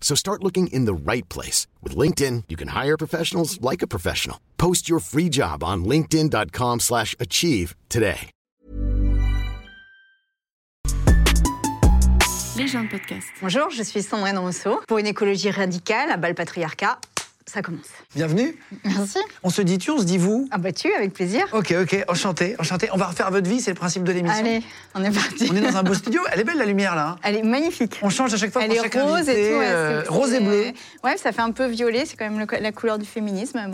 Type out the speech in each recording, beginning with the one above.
So start looking in the right place. With LinkedIn, you can hire professionals like a professional. Post your free job on linkedin.com slash achieve today. Légende podcast. Bonjour, je suis Sandrine Rousseau. Pour une écologie radicale, à bas le patriarcat, ça commence. Bienvenue. Merci. On se dit tu, on se dit vous Ah bah tu, avec plaisir. Ok, ok, enchanté, enchanté. On va refaire votre vie, c'est le principe de l'émission. Allez, on est parti. On est dans un beau studio. Elle est belle la lumière là. hein. Elle est magnifique. On change à chaque fois Elle pour est chaque rose invité, et tout. ouais, euh, c'est- rose et bleu. Ouais, ça fait un peu violet, c'est quand même le- la couleur du féminisme.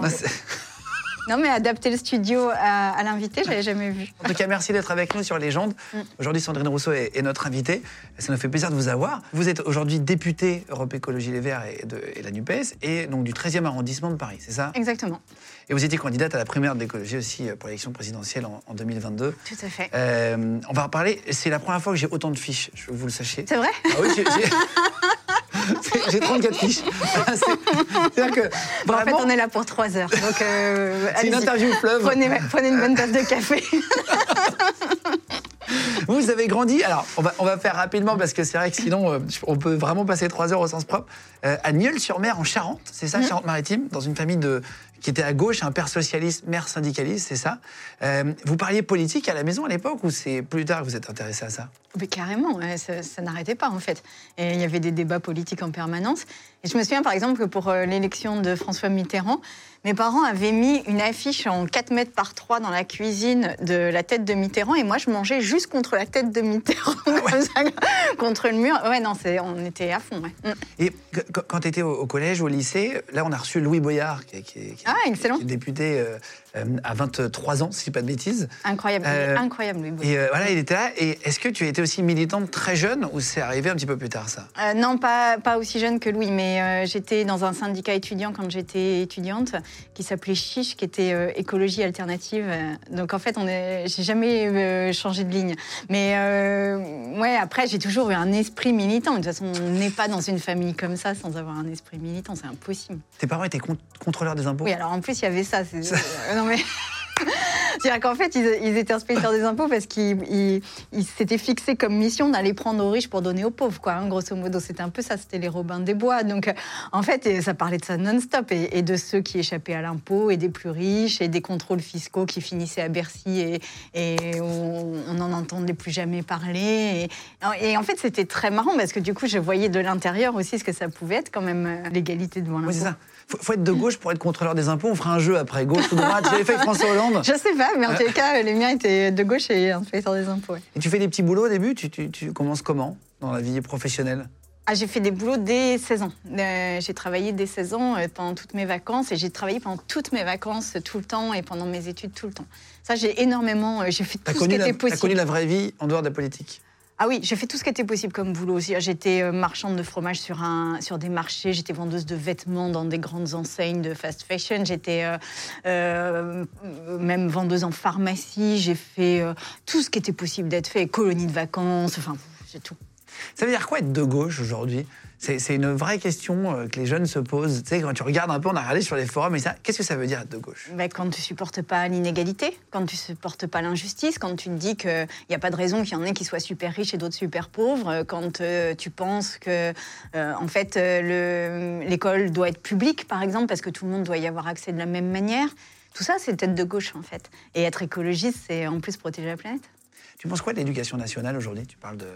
Non mais adapter le studio à, à l'invité, j'avais jamais vu. En tout cas, merci d'être avec nous sur Légende. Mm. Aujourd'hui, Sandrine Rousseau est, est notre invitée. Ça nous fait plaisir de vous avoir. Vous êtes aujourd'hui députée Europe Écologie Les Verts et, de, et la NUPES, et donc du 13e arrondissement de Paris, c'est ça? Exactement, Et vous étiez candidate à la primaire de l'écologie aussi euh, pour l'élection présidentielle en, en 2022. tout à fait. Euh, on va en parler. C'est la première fois que j'ai autant de fiches, je vous le sachiez. C'est vrai Ah oui, j'ai- j'ai- C'est- j'ai 34 fiches. C'est- C'est-à-dire que Bon, En fait, on est là pour trois heures. Donc, euh, c'est une interview fleuve. Prenez, prenez une bonne tasse de café. Vous avez grandi, alors on va, on va faire rapidement parce que c'est vrai que sinon euh, on peut vraiment passer trois heures au sens propre, euh, à Nieul-sur-Mer en Charente, c'est ça, Charente-Maritime, dans une famille de, qui était à gauche, un père socialiste, mère syndicaliste, c'est ça. Euh, vous parliez politique à la maison à l'époque ou c'est plus tard que vous êtes intéressé à ça? Mais carrément, ça, ça n'arrêtait pas en fait. Et il y avait des débats politiques en permanence. Et je me souviens par exemple que pour euh, l'élection de François Mitterrand, mes parents avaient mis une affiche en 4 mètres par 3 dans la cuisine de la tête de Mitterrand et moi je mangeais juste contre la tête de Mitterrand, ça, contre le mur. Ouais, non, c'est- on était à fond. ouais. Mm. Et qu- qu- quand tu étais au, collège, au lycée, là on a reçu Louis Boyard, qui, qui Ah, excellent. député euh, euh, à 23 ans, si je dis pas de bêtises. Incroyable, Euh, incroyable Louis. Et euh, voilà, il était là. Et est-ce que tu étais aussi militante très jeune ou c'est arrivé un petit peu plus tard ça? Euh, non, pas, pas aussi jeune que Louis, mais euh, j'étais dans un syndicat étudiant quand j'étais étudiante qui s'appelait Chiche, qui était euh, écologie alternative. Euh, Donc en fait, on est, j'ai jamais euh, changé de ligne. Mais euh, ouais, après, j'ai toujours eu un esprit militant. De toute façon, on n'est pas dans une famille comme ça sans avoir un esprit militant, c'est impossible. Tes parents étaient con- contrôleurs des impôts? Oui, alors en plus, il y avait ça. euh, non mais. C'est-à-dire qu'en fait, ils, ils étaient inspecteurs des impôts parce qu'ils ils- ils s'étaient fixés comme mission d'aller prendre aux riches pour donner aux pauvres, quoi. hein, grosso modo, c'était un peu ça, c'était les Robins des Bois. Donc, euh, en fait, ça parlait de ça non-stop et, et de ceux qui échappaient à l'impôt et des plus riches et des contrôles fiscaux qui finissaient à Bercy et, on n'en entendait plus jamais parler. Et, et en fait, c'était très marrant parce que du coup, je voyais de l'intérieur aussi ce que ça pouvait être quand même euh, l'égalité devant l'impôt. Oui. Faut, faut être de gauche pour être contrôleur des impôts. On fera un jeu après, gauche ou droite. J'avais fait avec François Hollande. Je sais pas, mais en tout cas, les miens étaient de gauche et inspecteurs des impôts. ouais. Et tu fais des petits boulots au début? Tu, tu- tu commences comment dans la vie professionnelle? Ah, j'ai fait des boulots dès 16 ans. Euh, j'ai travaillé dès 16 ans euh, pendant toutes mes vacances et j'ai travaillé pendant toutes mes vacances tout le temps et pendant mes études tout le temps. Ça, j'ai énormément. euh, j'ai fait T'as tout ce qui la, était t'as possible. connu la vraie vie en dehors de la politique? Ah oui, j'ai fait tout ce qui était possible comme boulot aussi. J'étais euh, marchande de fromage sur, des marchés, j'étais vendeuse de vêtements dans des grandes enseignes de fast fashion, j'étais euh, euh, même vendeuse en pharmacie, j'ai fait tout ce qui était possible d'être fait, colonie de vacances, enfin, j'ai tout. Ça veut dire quoi être de gauche aujourd'hui? C'est, une vraie question euh, que les jeunes se posent. Tu sais, quand tu regardes un peu, on a regardé sur les forums, et ça, qu'est-ce que ça veut dire être de gauche? Ben, quand tu supportes pas l'inégalité, quand tu supportes pas l'injustice, quand tu te dis qu'il n'y a pas de raison qu'il y en ait qui soient super riches et d'autres super pauvres, euh, quand euh, tu penses que euh, en fait euh, le- l'école doit être publique, par exemple, parce que tout le monde doit y avoir accès de la même manière. Tout ça, c'est être de gauche, en fait. Et être écologiste, c'est en plus protéger la planète. Tu penses quoi de l'éducation nationale aujourd'hui? Tu parles de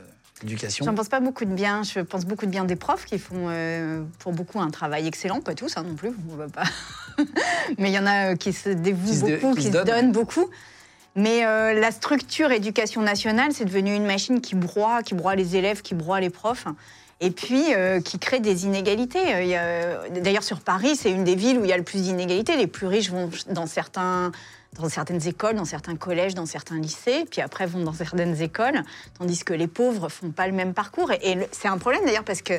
l'éducation. J'en pense pas beaucoup de bien. Je pense beaucoup de bien des profs qui font euh, pour beaucoup un travail excellent, pas tous hein, non plus, on va pas. Mais il y en a euh, qui se dévouent Qui se dé- beaucoup, qui qui, se donnent, beaucoup. Mais euh, la structure éducation nationale, c'est devenu une machine qui broie, qui broie les élèves, qui broie les profs. Et puis, qui crée des inégalités. D'ailleurs, sur Paris, c'est une des villes où il y a le plus d'inégalités. Les plus riches vont dans, certains, dans certaines écoles, dans certains collèges, dans certains lycées, puis après vont dans certaines écoles, tandis que les pauvres font pas le même parcours. Et, c'est un problème d'ailleurs parce que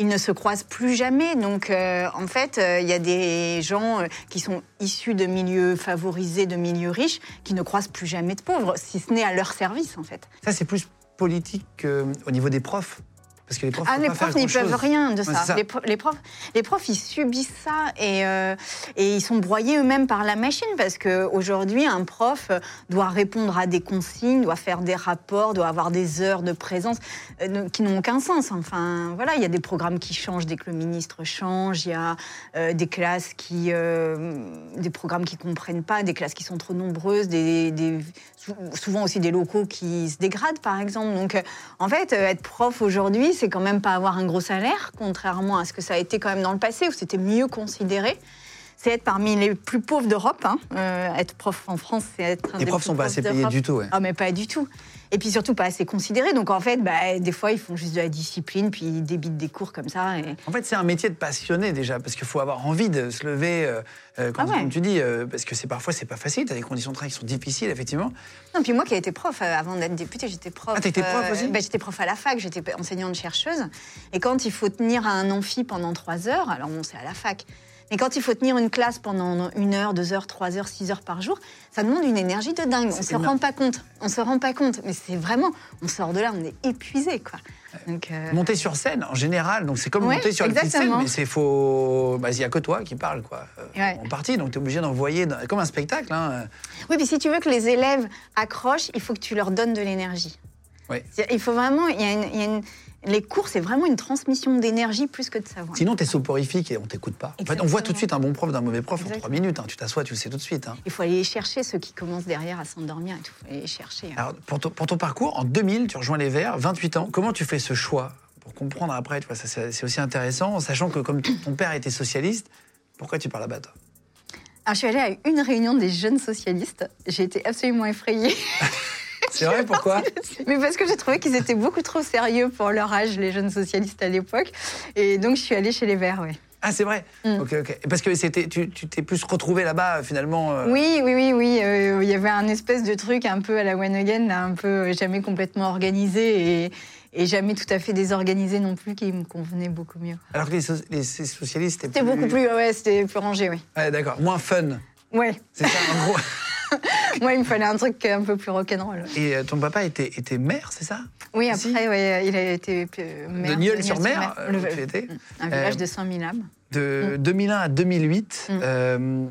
ils ne se croisent plus jamais. Donc, euh, en fait, euh, il y a des gens euh, qui sont issus de milieux favorisés, de milieux riches, qui ne croisent plus jamais de pauvres, si ce n'est à leur service, en fait. Ça, c'est plus politique qu'au niveau des profs. Parce que les profs, Ah, les profs n'y peuvent rien de ça. Les, pro- les profs, les profs, ils subissent ça et, euh, et ils sont broyés eux-mêmes par la machine parce qu'aujourd'hui, un prof euh, doit répondre à des consignes, doit faire des rapports, doit avoir des heures de présence euh, qui n'ont aucun sens. Enfin, voilà, il y a des programmes qui changent dès que le ministre change, il y a euh, des classes qui. des programmes qui ne comprennent pas, des classes qui sont trop nombreuses, des, souvent aussi des locaux qui se dégradent, par exemple. Donc, euh, en fait, euh, être prof aujourd'hui, c'est quand même pas avoir un gros salaire, contrairement à ce que ça a été quand même dans le passé, où c'était mieux considéré. C'est être parmi les plus pauvres d'Europe. hein. Euh, être prof en France, c'est être un Les des profs sont pas assez payés du tout, ouais. Ah, mais pas du tout. Et puis surtout pas assez considéré. Donc en fait, bah, des fois, ils font juste de la discipline, puis ils débitent des cours comme ça. Et... En fait, c'est un métier de passionné déjà, parce qu'il faut avoir envie de se lever, euh, euh, quand, Ah ouais. comme tu dis, euh, parce que c'est parfois c'est pas facile. Tu as des conditions de travail qui sont difficiles, effectivement. Non, puis moi qui ai été prof euh, avant d'être députée, j'étais prof. Ah, t'étais prof aussi bah, J'étais prof à la fac, j'étais enseignante chercheuse. Et quand il faut tenir à un amphi pendant trois heures, alors bon, c'est à la fac. Mais quand il faut tenir une classe pendant une heure, deux heures, trois heures, six heures par jour, ça demande une énergie de dingue. On se énorme. rend pas compte. On se rend pas compte. Mais c'est vraiment, on sort de là, on est épuisé, quoi. Donc, euh, Monter sur scène, en général, donc c'est comme Ouais, monter sur une petite scène, mais c'est faux. Bah, il y a que toi qui parle, quoi. euh, Ouais. En partie, donc tu es obligé d'envoyer dans- comme un spectacle. Hein. Oui, puis si tu veux que les élèves accrochent, il faut que tu leur donnes de l'énergie. C'est- Il faut vraiment, il y a une- il y a une- les cours, c'est vraiment une transmission d'énergie plus que de savoir. Sinon, tu es soporifique et on t'écoute pas. En fait, on voit tout de suite un bon prof d'un mauvais prof en trois minutes. hein. Tu t'assois, tu le sais tout de suite. hein. Il faut aller chercher, ceux qui commencent derrière à s'endormir et tout. Il faut aller chercher. hein. Alors, pour ton, pour ton parcours, en 2000, tu rejoins les Verts, 28 ans. Comment tu fais ce choix Pour comprendre après, tu vois, ça, c'est aussi intéressant, en sachant que comme ton père était socialiste, pourquoi tu parles là-bas, toi Alors, je suis allée à une réunion des jeunes socialistes. J'ai été absolument effrayée. C'est vrai, pourquoi Mais parce que j'ai trouvé qu'ils étaient beaucoup trop sérieux pour leur âge, les jeunes socialistes à l'époque. Et donc, je suis allée chez les Verts, oui. Ah, c'est vrai Mm. Ok, ok. Parce que c'était, tu t'es plus retrouvé là-bas, finalement. euh, Oui, oui, oui, oui. euh, Il y avait un espèce de truc un peu à la One Again, là, un peu euh, jamais complètement organisé et, et jamais tout à fait désorganisé non plus, qui me convenait beaucoup mieux. Alors que les, so- les- socialistes, C'était beaucoup plus, ouais, c'était plus rangé, oui. Ouais, d'accord. Moins fun. Ouais, C'est ça, en gros. moi, il me fallait un truc un peu plus rock'n'roll. Et euh, ton papa était, était maire, c'est ça? Oui, après, ouais, il a été euh, maire. De Nieul-sur-Mer, euh, Le- Un village Euh, de 5 000 âmes. De 2001 à 2008, Mm. euh,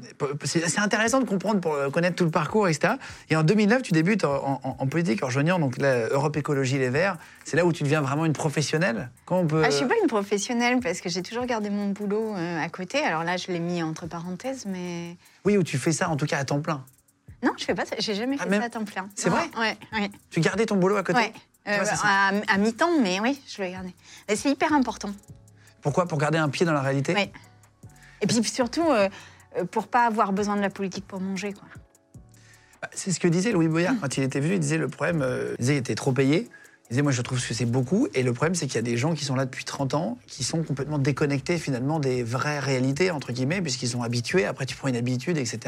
c'est intéressant de comprendre pour euh, connaître tout le parcours, etc. Et en 2009, tu débutes en, en- en politique en rejoignant donc, la Europe Écologie Les Verts. C'est là où tu deviens vraiment une professionnelle? Comment on peut... Ah, je suis pas une professionnelle parce que j'ai toujours gardé mon boulot euh, à côté. Alors là, je l'ai mis entre parenthèses, mais Oui, où tu fais ça en tout cas à temps plein. Non, je fais pas ça. J'ai jamais Ah, fait même- ça à temps plein. C'est vrai Ouais, ouais. Tu gardais ton boulot à côté ouais. Vois, Euh, à, à mi-temps, mais oui, je l'ai gardé. Et C'est hyper important. Pourquoi? Pour garder un pied dans la réalité? Ouais. Et puis surtout, euh, euh, pour pas avoir besoin de la politique pour manger. Quoi. Bah, C'est ce que disait Louis Boyard quand il était venu. Il disait le problème, euh, il disait il était trop payé. Il disait moi je trouve que c'est beaucoup. Et le problème c'est qu'il y a des gens qui sont là depuis 30 ans, qui sont complètement déconnectés finalement des vraies réalités entre guillemets, puisqu'ils sont habitués. Après tu prends une habitude, etc.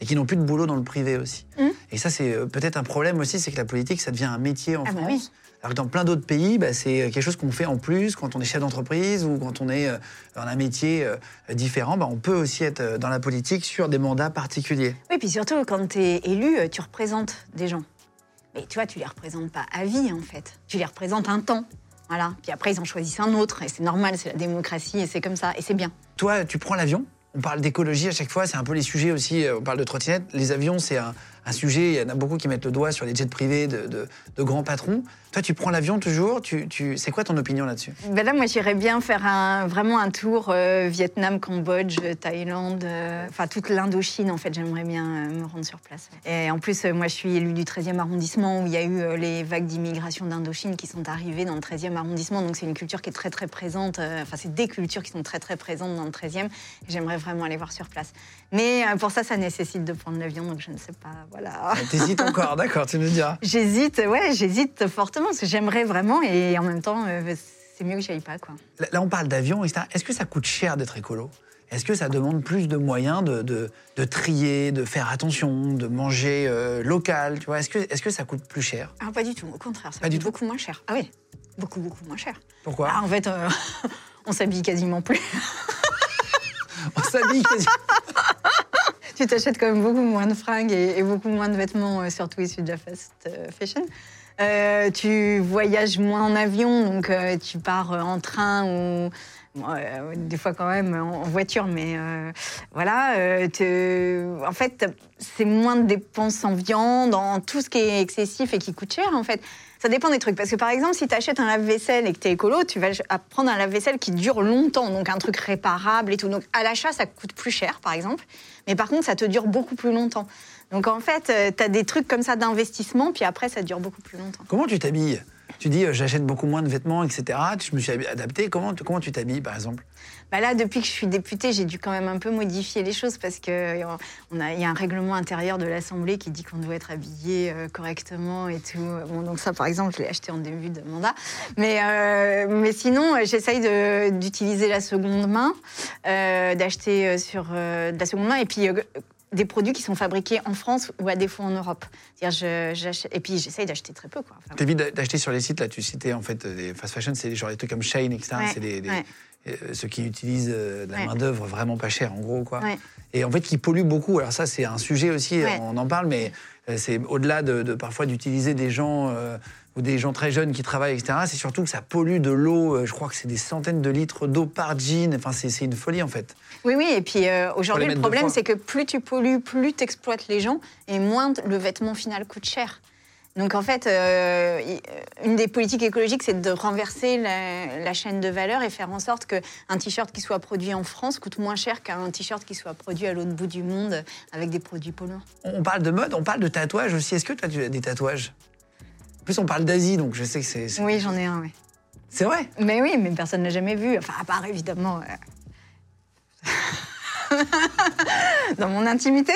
Et qui n'ont plus de boulot dans le privé aussi. Mhm. Et ça c'est euh, peut-être un problème aussi, c'est que la politique ça devient un métier en Ah bah France. oui. Alors que dans plein d'autres pays, bah, c'est quelque chose qu'on fait en plus quand on est chef d'entreprise ou quand on est euh, dans un métier euh, différent. Bah, on peut aussi être euh, dans la politique sur des mandats particuliers. Oui, puis surtout, quand tu es élu, euh, tu représentes des gens. Mais tu vois, tu les représentes pas à vie, en fait. Tu les représentes un temps. Voilà. Puis après, ils en choisissent un autre. Et c'est normal, c'est la démocratie, et c'est comme ça. Et c'est bien. Toi, tu prends l'avion? On parle d'écologie à chaque fois, c'est un peu les sujets aussi. euh, On parle de trottinette. Les avions, c'est un, un sujet. Il y en a beaucoup qui mettent le doigt sur les jets privés de, grands patrons. Toi, tu prends l'avion toujours. Tu, C'est quoi ton opinion là-dessus? Ben là, moi, j'irais bien faire vraiment un tour euh, Vietnam, Cambodge, Thaïlande, euh, enfin toute l'Indochine, en fait. J'aimerais bien euh, me rendre sur place. Et en plus, moi, je suis élue du 13e arrondissement où il y a eu les vagues d'immigration d'Indochine qui sont arrivées dans le 13e arrondissement. Donc, c'est une culture qui est très, très présente. Enfin, c'est des cultures qui sont très, très présentes dans le 13e. Et J'aimerais vraiment aller voir sur place. Mais euh, pour ça, ça nécessite de prendre l'avion. Donc, je ne sais pas. Voilà. T'hésites encore, d'accord, tu nous diras. J'hésite, ouais, j'hésite fortement parce que j'aimerais vraiment et en même temps, euh, c'est mieux que j'y aille pas, quoi. Là, on parle d'avion, etc. Est-ce que ça coûte cher d'être écolo? Est-ce que ça demande plus de moyens de, de- de trier, de faire attention, de manger euh, local tu vois? Est-ce que, est que ça coûte plus cher? Ah, pas du tout, au contraire, ça Pas du coûte tout beaucoup moins cher. Ah oui, beaucoup, beaucoup moins cher. Pourquoi? Ah, en fait, euh, On s'habille quasiment plus. On s'habille tu t'achètes quand même beaucoup moins de fringues et, beaucoup moins de vêtements, euh, surtout issus de la fast euh, fashion. Euh, tu voyages moins en avion, donc tu pars en train ou des fois quand même en, voiture, mais voilà. en fait, c'est moins de dépenses en viande, en tout ce qui est excessif et qui coûte cher, en fait. Ça dépend des trucs. Parce que par exemple, si tu achètes un lave-vaisselle et que tu es écolo, tu vas prendre un lave-vaisselle qui dure longtemps, donc un truc réparable et tout. Donc à l'achat, ça coûte plus cher, par exemple. Mais par contre, ça te dure beaucoup plus longtemps. Donc en fait, tu as des trucs comme ça d'investissement, puis après, ça dure beaucoup plus longtemps. Comment tu t'habilles? Tu dis, euh, j'achète beaucoup moins de vêtements, etc. Je me suis adapté. Comment, comment tu t'habilles, par exemple? Bah là, depuis que je suis députée, j'ai dû quand même un peu modifier les choses parce qu'il y a un règlement intérieur de l'Assemblée qui dit qu'on doit être habillé euh, correctement et tout. Bon, donc ça, par exemple, je l'ai acheté en début de mandat. Mais, euh, mais sinon, euh, j'essaye d'utiliser la seconde main, euh, d'acheter euh, sur euh, de la seconde main et puis euh, des produits qui sont fabriqués en France ou à défaut en Europe. Je- et puis j'essaye d'acheter très peu. Quoi. Enfin, T'évites d'acheter sur les sites, là, tu citais en fait des fast fashion, c'est genre des trucs comme Shane, etc. Ouais, c'est des, des- ouais. euh, ceux qui utilisent euh, de la Ouais. main-d'œuvre vraiment pas chère, en gros, quoi. Et en fait, qui polluent beaucoup. Alors, ça, c'est un sujet aussi, on en parle, mais euh, c'est au-delà de, de parfois d'utiliser des gens. euh, ou des gens très jeunes qui travaillent, etc. C'est surtout que ça pollue de l'eau. euh, Je crois que c'est des centaines de litres d'eau par jean. Enfin, c'est une folie, en fait. Oui, oui, et puis euh, aujourd'hui, le problème, c'est que plus tu pollues, plus tu exploites les gens, et moins le vêtement final coûte cher. Donc en fait, euh, une des politiques écologiques, c'est de renverser la, la chaîne de valeur et faire en sorte qu'un t-shirt qui soit produit en France coûte moins cher qu'un t-shirt qui soit produit à l'autre bout du monde avec des produits polluants. On parle de mode, on parle de tatouage aussi. Est-ce que toi, tu as des tatouages? Plus, on parle d'Asie, donc je sais que c'est. Oui, j'en ai un, oui. C'est vrai? Mais oui, mais personne n'a jamais vu. Enfin, à part évidemment. euh, Dans mon intimité,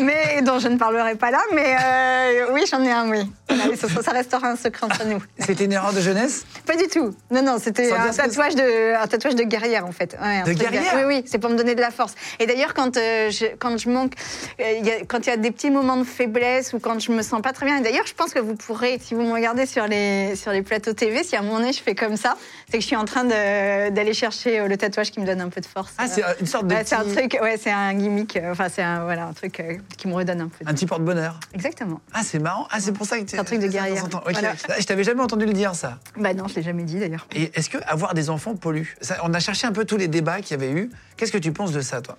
mais dont je ne parlerai pas là. Mais euh, oui, j'en ai un, oui. Ça, ça restera un secret entre nous. C'était une erreur de jeunesse? Pas du tout. Non, non, c'était un tatouage, de, un tatouage de guerrière, en fait. Ouais, De truc guerrière Oui, oui, c'est pour me donner de la force. Et d'ailleurs, quand, euh, je, quand je manque, euh, il y a- quand il y a des petits moments de faiblesse ou quand je me sens pas très bien, et d'ailleurs, je pense que vous pourrez, si vous me regardez sur les, sur les plateaux TV, si à un moment donné je fais comme ça, c'est que je suis en train d'aller chercher le tatouage qui me donne un peu de force. Ah, c'est une sorte de. C'est un petit- truc, ouais, c'est un gimmick, euh, enfin, c'est un, voilà, un truc euh, qui me redonne un peu. Un petit porte-bonheur. Exactement. Ah, c'est marrant. Ah, c'est pour ça que tu C'est un truc de guerrière. Ok. Voilà. Ah, Je t'avais jamais entendu le dire, ça. Bah non, je l'ai jamais dit d'ailleurs. Et est-ce que avoir des enfants pollue? Ça, On a cherché un peu tous les débats qu'il y avait eu. Qu'est-ce que tu penses de ça, toi?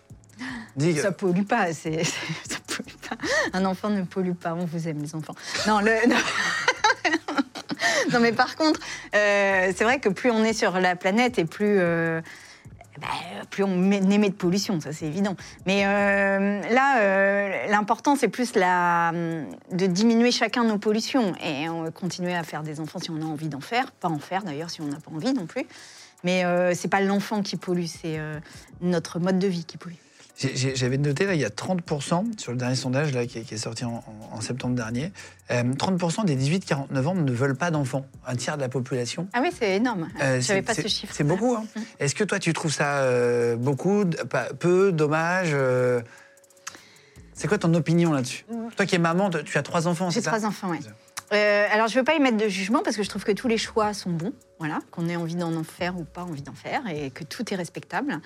Dis. Ça pollue pas, c'est, ça pollue pas. Un enfant ne pollue pas, on vous aime les enfants. Non, le, non. Non, mais par contre, euh, c'est vrai que plus on est sur la planète et plus, euh, bah, plus on met- émet de pollution, ça c'est évident. Mais euh, là, euh, l'important c'est plus la, de diminuer chacun nos pollutions et euh, continuer à faire des enfants si on a envie d'en faire, pas en faire d'ailleurs si on n'a pas envie non plus. Mais euh, c'est pas l'enfant qui pollue, c'est euh, notre mode de vie qui pollue. J'ai- j'ai- J'avais noté, là, il y a 30% sur le dernier sondage là, qui, est, qui est sorti en, septembre dernier. euh, 30% des 18-49 ans ne veulent pas d'enfants. Un tiers de la population. Ah oui, c'est énorme. Euh, J'avais c'est- pas ce chiffre. C'est beaucoup. hein. Est-ce que toi, tu trouves ça euh, beaucoup, peu, dommage euh, C'est quoi ton opinion là-dessus? Toi qui es maman, tu as trois enfants, J'ai c'est ça? trois enfants, oui. Euh, alors, je ne veux pas y mettre de jugement parce que je trouve que tous les choix sont bons, voilà, qu'on ait envie d'en faire ou pas envie d'en faire, et que tout est respectable,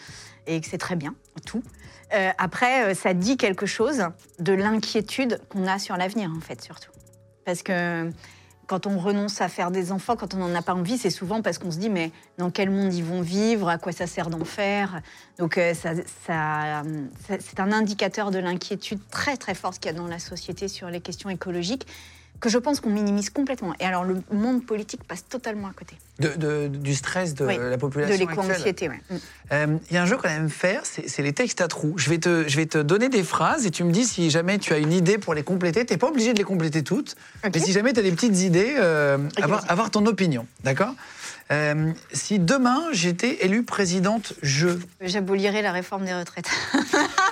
et que c'est très bien, tout. Euh, après, euh, ça dit quelque chose de l'inquiétude qu'on a sur l'avenir, en fait, surtout. Parce que quand on renonce à faire des enfants, quand on n'en a pas envie, c'est souvent parce qu'on se dit, mais dans quel monde ils vont vivre, à quoi ça sert d'en faire? Donc, euh, ça, c'est un indicateur de l'inquiétude très, très forte qu'il y a dans la société sur les questions écologiques que je pense qu'on minimise complètement. Et alors, le monde politique passe totalement à côté De- de- du stress de Oui, la de population actuelle. l'éco-anxiété. ouais. Mm. Euh, Il y a un jeu qu'on aime faire, c'est les textes à trous. Je vais, te, je vais te donner des phrases et tu me dis si jamais tu as une idée pour les compléter. Tu n'es pas obligé de les compléter toutes, mais si jamais tu as des petites idées, euh, avoir, ton opinion. D'accord? Euh, Si demain j'étais élue présidente, je. J'abolirai la réforme des retraites.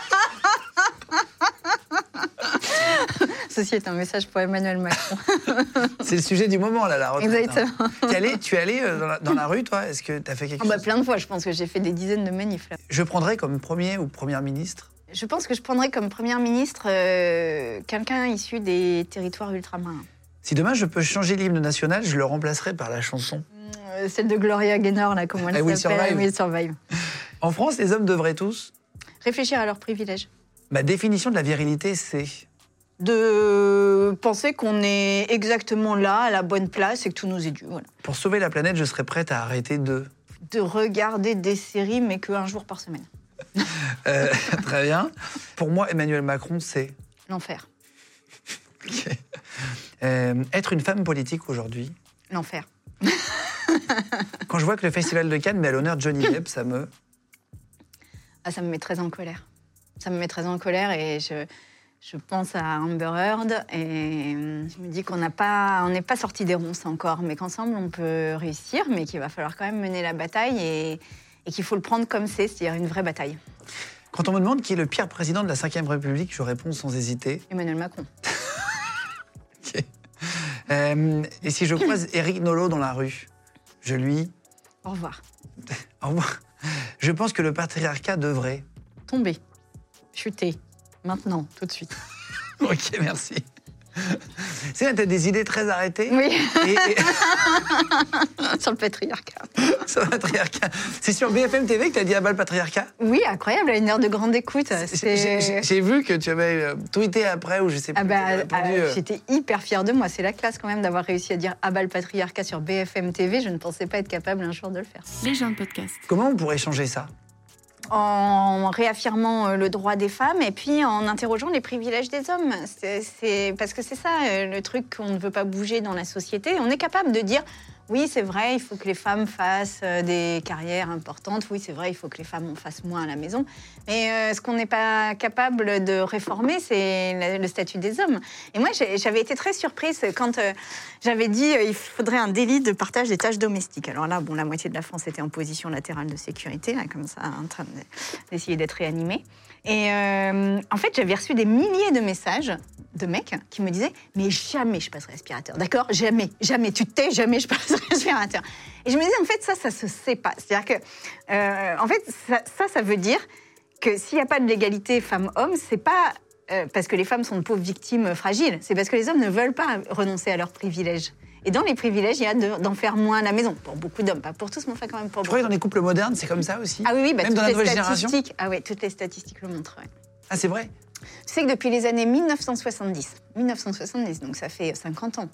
Ceci est un message pour Emmanuel Macron. C'est le sujet du moment, là, la retraite. Exactement. hein. Tu es allé, tu es allé euh, dans, la, dans la rue, toi? Est-ce que tu as fait quelque Ah bah, chose? plein de fois, je pense que j'ai fait des dizaines de manifs. là. Je prendrais comme premier ou première ministre? Je pense que je prendrais comme première ministre euh, quelqu'un issu des territoires ultramarins. Si demain je peux changer l'hymne national, je le remplacerai par la chanson. Euh, celle de Gloria Gaynor, là, comment I elle s'appelle? Will Survive. En France, les hommes devraient tous. Réfléchir à leurs privilèges. Ma définition de la virilité, c'est. De penser qu'on est exactement là, à la bonne place et que tout nous est dû. Voilà. Pour sauver la planète, je serais prête à arrêter de. De regarder des séries, mais qu'un jour par semaine. Euh, très bien. Pour moi, Emmanuel Macron, c'est. L'enfer. Ok. Euh, être une femme politique aujourd'hui. L'enfer. Quand je vois que le Festival de Cannes met à l'honneur Johnny Depp, ça me. Ah, ça me met très en colère. Ça me met très en colère et je, je pense à Amber Heard et hum, je me dis qu'on pas, n'est pas sorti des ronces encore, mais qu'ensemble on peut réussir, mais qu'il va falloir quand même mener la bataille et, et qu'il faut le prendre comme c'est, c'est-à-dire une vraie bataille. Quand on me demande qui est le pire président de la Ve République, je réponds sans hésiter. Emmanuel Macron. Euh, et si je croise Eric Nolot dans la rue, je lui. Au revoir. Au revoir. Je pense que le patriarcat devrait. Tomber. Chuter. Maintenant, tout de suite. Ok, merci. C'est vrai, t'as des idées très arrêtées. Oui, Et, et- sur le patriarcat. sur le patriarcat. C'est sur BFM TV que t'as dit à bas le patriarcat Oui, incroyable, à une heure de grande écoute. J'ai- vu que tu avais euh, tweeté après ou je sais plus. Ah bah, tu ah, euh, J'étais hyper fière de moi. C'est la classe quand même d'avoir réussi à dire abat le patriarcat sur BFM TV. Je ne pensais pas être capable un jour de le faire. Les gens de podcast. Comment on pourrait changer ça? En réaffirmant euh, le droit des femmes et puis en interrogeant les privilèges des hommes. C'est, parce que c'est ça euh, le truc qu'on ne veut pas bouger dans la société. On est capable de dire oui, c'est vrai, il faut que les femmes fassent euh, des carrières importantes. Oui, c'est vrai, il faut que les femmes en fassent moins à la maison. Mais euh, ce qu'on n'est pas capable de réformer, c'est le, statut des hommes. Et moi, j'avais été très surprise quand euh, j'avais dit euh, il faudrait un délit de partage des tâches domestiques. Alors là, bon, la moitié de la France était en position latérale de sécurité, comme ça, en train de- d'essayer d'être réanimée. Et en fait, j'avais reçu des milliers de messages de mecs qui me disaient Mais jamais je passerai aspirateur, d'accord? Jamais, jamais, tu te tais, jamais je passerai aspirateur. Et je me disais En fait, ça, ça se sait pas. C'est-à-dire que, euh, en fait, ça, ça, ça veut dire que s'il n'y a pas de l'égalité femmes-hommes, c'est pas euh, parce que les femmes sont de pauvres victimes fragiles, c'est parce que les hommes ne veulent pas renoncer à leurs privilèges. Et dans les privilèges, il y a de- d'en faire moins à la maison. Pour beaucoup d'hommes, pas pour tous, mais enfin quand même pour Je crois que beaucoup. dans les couples modernes, c'est comme ça aussi? Ah oui, oui, bah, Même dans toutes la les nouvelle génération? statistiques. Ah oui, toutes les statistiques le montrent. ouais. Ah, c'est vrai? Tu sais que depuis les années 1970, 1970, donc ça fait 50 ans,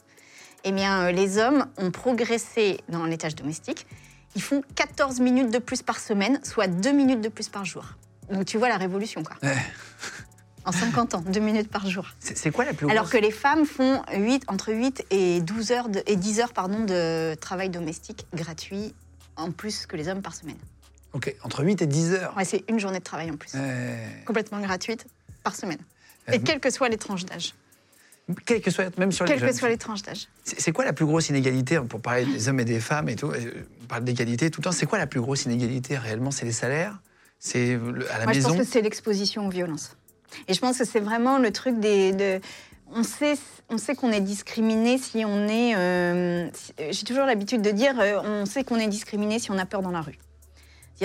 eh bien, euh, les hommes ont progressé dans les tâches domestiques. Ils font 14 minutes de plus par semaine, soit 2 minutes de plus par jour. Donc tu vois la révolution, quoi. Ouais. En 50 ans, 2 minutes par jour. C'est quoi la plus grosse Alors que les femmes font 8, entre 8 et, 12 heures de- et 10 heures pardon, de travail domestique gratuit en plus que les hommes par semaine. Ok, entre 8 et 10 heures. Ouais, c'est une journée de travail en plus. Euh, Complètement gratuite par semaine. Et quelles que soient les tranches d'âge. quel que soit, même sur les que tranches d'âge. C'est quoi la plus grosse inégalité pour parler des hommes et des femmes et tout euh, On parle d'égalité tout le temps. C'est quoi la plus grosse inégalité réellement? C'est les salaires? C'est à la Moi, je pense que c'est l'exposition aux violences. Et je pense que c'est vraiment le truc des. de- on sait, on sait qu'on est discriminé si on est. euh, si- euh, J'ai toujours l'habitude de dire, euh, on sait qu'on est discriminé si on a peur dans la rue.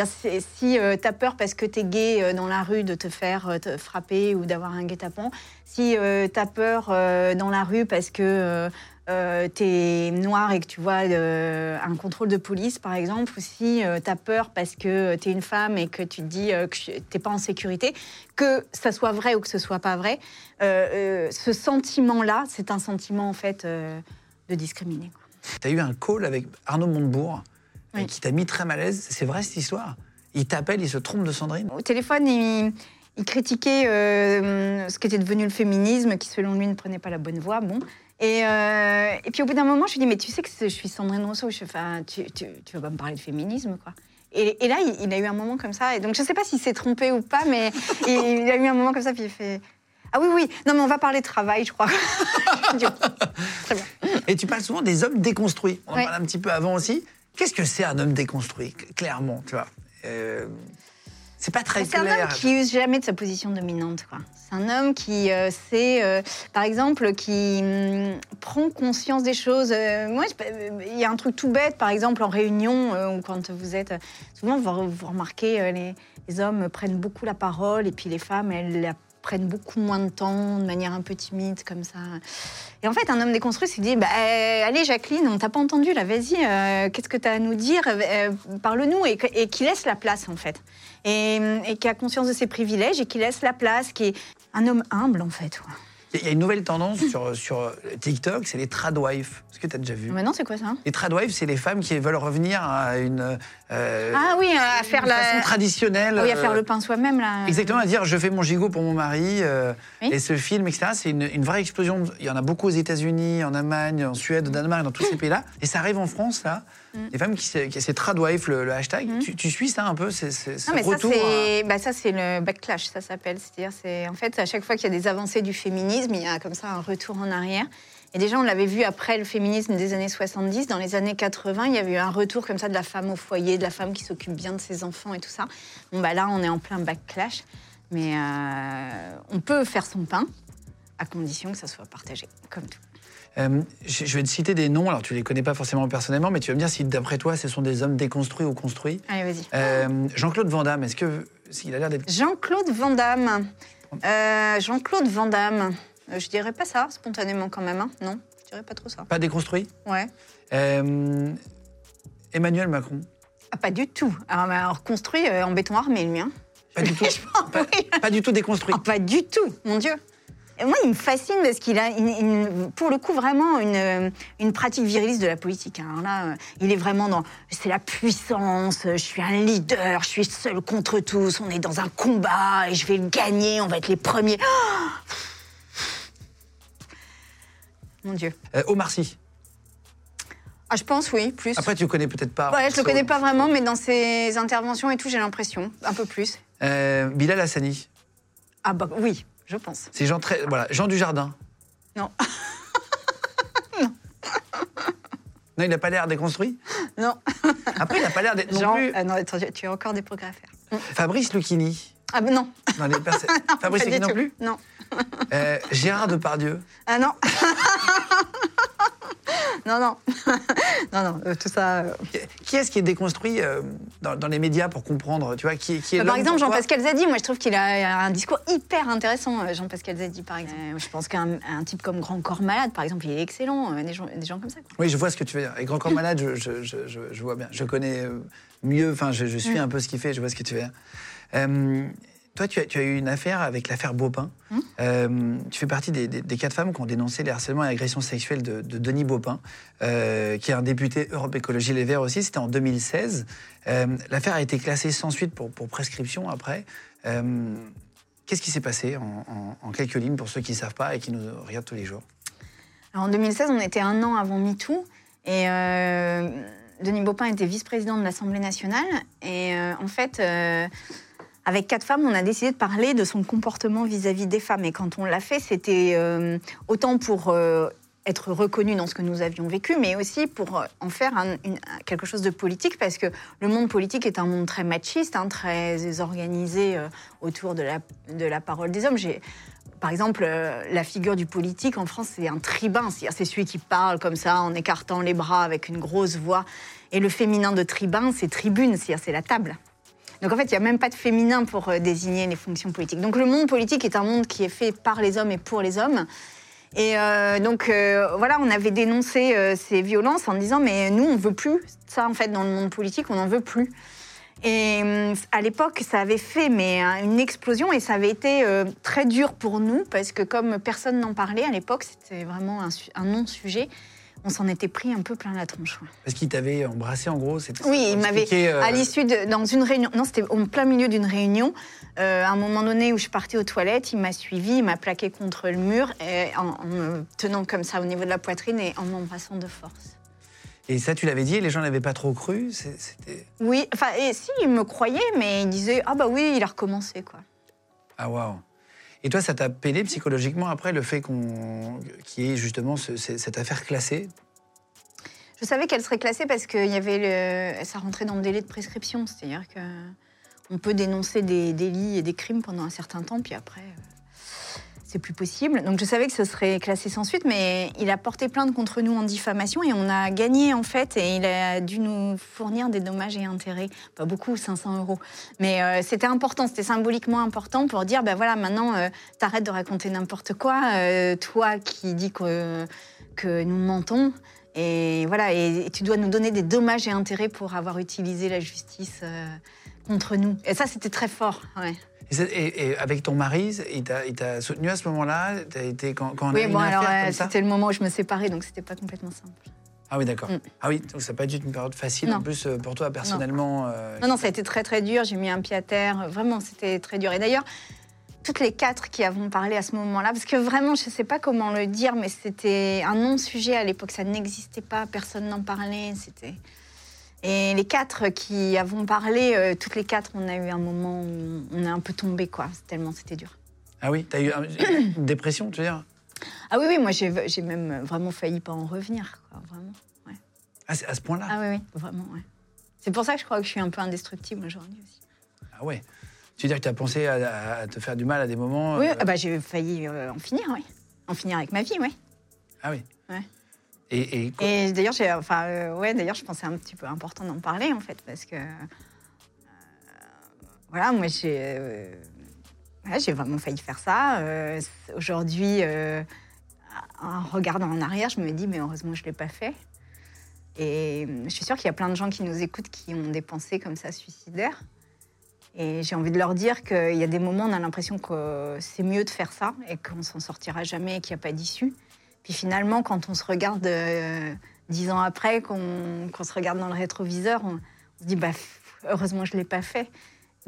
Si tu as peur parce que tu es gay euh, dans la rue de te faire euh, frapper ou d'avoir un guet-apens, si tu as peur euh, dans la rue parce que tu es noir et que tu vois euh, un contrôle de police, par exemple, ou si tu as peur parce que tu es une femme et que tu te dis euh, que tu n'es pas en sécurité, que ça soit vrai ou que ce soit pas vrai, euh, euh, ce sentiment-là, c'est un sentiment en fait euh, de discriminer. Tu as eu un call avec Arnaud Montebourg? Oui. qui t'a mis très mal à l'aise. C'est vrai cette histoire Il t'appelle, il se trompe de Sandrine Au téléphone, il, il critiquait euh, ce qu'était devenu le féminisme, qui selon lui ne prenait pas la bonne voie. Bon. Et, euh, et puis au bout d'un moment, je lui dis Mais tu sais que je suis Sandrine Rousseau, je fais, tu, tu, tu veux pas me parler de féminisme, quoi. Et, et là, il, il a eu un moment comme ça. Et donc, je sais pas s'il s'est trompé ou pas, mais il, il a eu un moment comme ça, puis il fait Ah oui, oui, non, mais on va parler de travail, je crois. Très bien. Et tu parles souvent des hommes déconstruits. On en Ouais. parlait un petit peu avant aussi. Qu'est-ce que c'est un homme déconstruit Clairement, tu vois? Euh, c'est pas très C'est un clair. homme qui use jamais de sa position dominante. quoi. C'est un homme qui euh, sait, euh, par exemple, qui hum, prend conscience des choses. Moi, il y a un truc tout bête, par exemple, en réunion, ou quand vous êtes. Souvent, vous, vous remarquez, les, les hommes prennent beaucoup la parole et puis les femmes, elles la prennent beaucoup moins de temps, de manière un peu timide, comme ça. Et en fait, un homme déconstruit s'est dit bah, euh, Allez, Jacqueline, on t'a pas entendu, là, vas-y, euh, qu'est-ce que tu as à nous dire Euh, Parle-nous. Et, qui laisse la place, en fait. Et, qui a conscience de ses privilèges et qui laisse la place, qui est un homme humble, en fait. Il y a une nouvelle tendance sur, sur TikTok, c'est les tradwives. Est-ce que tu as déjà vu? Maintenant, c'est quoi ça? Les tradwives, c'est les femmes qui veulent revenir à une, euh, Ah oui, à faire une façon la. traditionnelle. Oui, à faire euh, le pain soi-même, là. Exactement, à dire je fais mon gigot pour mon mari. euh, Oui. Et ce film, etc., c'est une, une vraie explosion. Il y en a beaucoup aux États-Unis, en Allemagne, en Suède, au Danemark, dans tous ces pays-là. Et ça arrive en France, là. Mm. Les femmes qui, se- qui c'est tradwife, le, le hashtag. Tu, tu suis ça un peu, c'est c'est- ce Non, mais ça, retour à- c'est bah, ça, c'est le backlash, ça s'appelle. C'est-à-dire, c'est en fait, à chaque fois qu'il y a des avancées du féminisme, il y a comme ça un retour en arrière. Et déjà, on l'avait vu après le féminisme des années 70. Dans les années 80, il y avait eu un retour comme ça de la femme au foyer, de la femme qui s'occupe bien de ses enfants et tout ça. Bon, bah là, on est en plein backlash. Mais euh, on peut faire son pain, à condition que ça soit partagé, comme tout. Euh, je, je vais te citer des noms, alors tu les connais pas forcément personnellement, mais tu vas me dire si d'après toi, ce sont des hommes déconstruits ou construits. Allez, vas-y. Euh, Jean-Claude Van Damme, est-ce que. Il a l'air d'être. Jean-Claude Van Damme. Euh, Jean-Claude Van Damme. Je dirais pas ça, spontanément quand même. hein. Non, je dirais pas trop ça. Pas déconstruit Ouais. Emmanuel Macron Ah, pas du tout. Alors, mais alors, construit en béton armé, lui. Hein. Pas du tout. pas, Oui. pas du tout déconstruit. Ah, pas du tout, mon Dieu. Moi, il me fascine parce qu'il a, une- une- pour le coup, vraiment une, une pratique viriliste de la politique. hein. Là, euh, il est vraiment dans c'est la puissance, je suis un leader, je suis seul contre tous, on est dans un combat et je vais le gagner, on va être les premiers. Mon Dieu. Euh, Omar Sy. Ah, je pense, oui, plus. Après, tu connais peut-être pas. Ouais, je le connais pas vraiment, mais dans ses interventions et tout, j'ai l'impression, un peu plus. Euh, Bilal Hassani. Ah bah oui, je pense. C'est Jean très. Voilà, Jean Dujardin. Non. Non, il n'a pas l'air déconstruit. Non. Après, il n'a pas l'air d'être non plus. ah non, attends, tu- as encore des progrès à faire. Fabrice Lucchini. Ah bah non. Dans les perso- Fabrice Pas Lucchini non plus? Non. Euh, Gérard Depardieu. Ah non. non, non. non, non, euh, tout ça. euh. Qui est-ce qui est déconstruit euh, dans, dans les médias pour comprendre Tu vois, qui, qui est Bah, par exemple, Jean-Pascal Zadi, moi je trouve qu'il a un discours hyper intéressant, Jean-Pascal Zadi par exemple. Euh, je pense qu'un un type comme Grand Corps Malade, par exemple, il est excellent, euh, des gens, des gens comme ça. quoi. Oui, je vois ce que tu veux dire. Et Grand Corps Malade, je, je- je- je- je vois bien. Je connais mieux, enfin, je, je Mm. suis un peu ce qu'il fait, je vois ce que tu veux dire. Toi, tu as, tu as eu une affaire avec l'affaire Baupin. Mm. Euh, tu fais partie des, des- des quatre femmes qui ont dénoncé les harcèlements et agressions sexuelles de, de Denis Baupin, euh, qui est un député Europe Écologie Les Verts aussi. C'était en 2016. Euh, l'affaire a été classée sans suite pour, pour prescription après. Euh, Qu'est-ce qui s'est passé en, en- en quelques lignes pour ceux qui ne savent pas et qui nous regardent tous les jours? Alors en 2016, on était un an avant MeToo. Et euh, Denis Baupin était vice-président de l'Assemblée nationale. Et en fait, avec quatre femmes, on a décidé de parler de son comportement vis-à-vis des femmes. Et quand on l'a fait, c'était euh, autant pour euh, être reconnu dans ce que nous avions vécu, mais aussi pour euh, en faire quelque chose de politique, parce que le monde politique est un monde très machiste, hein, très organisé autour de la, parole des hommes. J'ai par exemple, la figure du politique en France, c'est un tribun. C'est celui qui parle comme ça, en écartant les bras, avec une grosse voix. Et le féminin de tribun, c'est tribune, c'est la table. Donc en fait, il n'y a même pas de féminin pour euh, désigner les fonctions politiques. Donc le monde politique est un monde qui est fait par les hommes et pour les hommes. Et euh, donc euh, voilà, on avait dénoncé ces violences en disant mais nous on veut plus ça en fait dans le monde politique, on n'en veut plus. Et hum, à l'époque, ça avait fait mais hein, une explosion et ça avait été très dur pour nous parce que comme personne n'en parlait à l'époque, c'était vraiment un non-sujet. On s'en était pris un peu plein la tronche. ouais. Parce qu'il t'avait embrassé en gros Oui, il m'avait, euh, à l'issue de, dans une réunion, non, c'était au plein milieu d'une réunion, euh, à un moment donné où je partais aux toilettes, il m'a suivi, il m'a plaqué contre le mur, et en, en me tenant comme ça au niveau de la poitrine et en m'embrassant de force. Et ça, tu l'avais dit et les gens n'avaient pas trop cru. Oui, enfin, et si, il me croyait, mais il disait, ah bah oui, il a recommencé, quoi. Ah, waouh Et toi, ça t'a peiné psychologiquement après le fait qu'on qu'il y ait justement ce- ce- cette affaire classée? Je savais qu'elle serait classée parce que y avait le... ça rentrait dans le délai de prescription, c'est-à-dire que on peut dénoncer des délits et des crimes pendant un certain temps, puis après, euh, plus possible. Donc je savais que ce serait classé sans suite, mais il a porté plainte contre nous en diffamation et on a gagné en fait. Et il a dû nous fournir des dommages et intérêts, pas beaucoup, 500 euros. Mais euh, c'était important, c'était symboliquement important pour dire, ben voilà, maintenant euh, t'arrêtes de raconter n'importe quoi. euh, toi qui dis que, que nous mentons. Et voilà, et, et tu dois nous donner des dommages et intérêts pour avoir utilisé la justice contre nous. Et ça, c'était très fort. Ouais. Et, c'est- et- et avec ton mari, il t'a soutenu à ce moment-là? Été quand, quand on a Oui, une bon, alors euh, c'était le moment où je me séparais, donc c'était pas complètement simple. Ah oui, d'accord. Mm. Ah oui, donc ça n'a pas été une période facile en Non. plus euh, pour toi personnellement. euh, Non, non, ça a été très très dur. J'ai mis un pied à terre. Vraiment, c'était très dur. Et d'ailleurs, toutes les quatre qui avons parlé à ce moment-là, parce que vraiment, je ne sais pas comment le dire, mais c'était un non-sujet à l'époque. Ça n'existait pas. Personne n'en parlait. C'était. Et les quatre qui avons parlé, euh, toutes les quatre, on a eu un moment où on est un peu tombé, quoi. Tellement c'était dur. Ah oui, t'as eu un- une dépression, tu veux dire? Ah oui, oui, moi j'ai j'ai même vraiment failli pas en revenir, quoi. Vraiment. Ah, c'est à ce point-là? Ah oui, oui, vraiment, ouais. C'est pour ça que je crois que je suis un peu indestructible aujourd'hui aussi. Ah ouais. Tu veux dire que tu as pensé à, à te faire du mal à des moments Oui, euh, ah bah, j'ai failli euh, en finir, oui. En finir avec ma vie, oui. Ah oui. Et, d'ailleurs, enfin, euh, ouais, d'ailleurs, je pensais un petit peu important d'en parler, en fait, parce que, euh, voilà, moi, j'ai, euh, j'ai vraiment failli faire ça. Euh, aujourd'hui, en regardant en arrière, je me dis, mais heureusement, je l'ai pas fait. Et je suis sûre qu'il y a plein de gens qui nous écoutent qui ont des pensées comme ça suicidaires. Et j'ai envie de leur dire qu'il y a des moments on a l'impression que c'est mieux de faire ça et qu'on s'en sortira jamais et qu'il n'y a pas d'issue. Puis finalement, quand on se regarde euh, dix ans après, qu'on qu'on se regarde dans le rétroviseur, on, on se dit bah, heureusement je ne l'ai pas fait.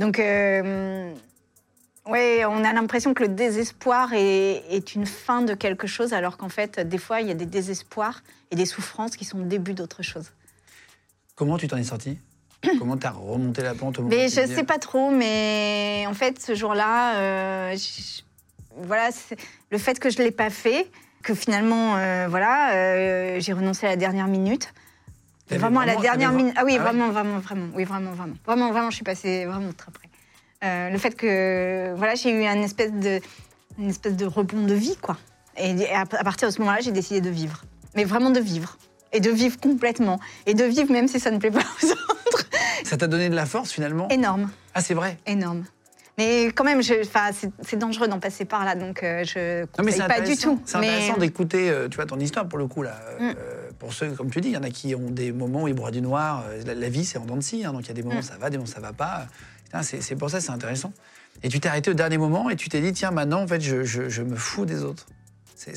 Donc, euh, ouais, on a l'impression que le désespoir est, est une fin de quelque chose, alors qu'en fait, des fois, il y a des désespoirs et des souffrances qui sont le début d'autre chose. comment tu t'en es sorti Comment t'as remonté la pente au moment Mais tu je dis- sais pas trop, mais en fait, ce jour-là, euh, voilà, le fait que je l'ai pas fait, que finalement, euh, voilà, euh, j'ai renoncé à la dernière minute. T'avais Vraiment à la dernière minute. Ah oui, Ah ouais vraiment, vraiment, vraiment. Oui, vraiment, vraiment. Vraiment, vraiment, je suis passée vraiment très près. Euh, le fait que, voilà, j'ai eu une espèce de, une espèce de rebond de vie, quoi. Et à, à partir de ce moment-là, j'ai décidé de vivre. Mais vraiment de vivre. Et de vivre complètement. Et de vivre même si ça ne plaît pas aux autres. Ça t'a donné de la force finalement? Énorme. Ah, c'est vrai? Énorme. Mais quand même, c'est dangereux d'en passer par là, donc euh, je Non, mais conseille pas du intéressant. tout. C'est Mais- intéressant d'écouter, euh, tu vois, ton histoire pour le coup là. Mm. Euh, pour ceux, comme tu dis, il y en a qui ont des moments où ils broient du noir. La, la vie, c'est en dents de scie, hein, donc il y a des moments où Mm. ça va, des moments où ça va pas. C'est c'est pour ça, c'est intéressant. Et tu t'es arrêté au dernier moment et tu t'es dit, tiens, maintenant, en fait, je, je- je me fous des autres. C'est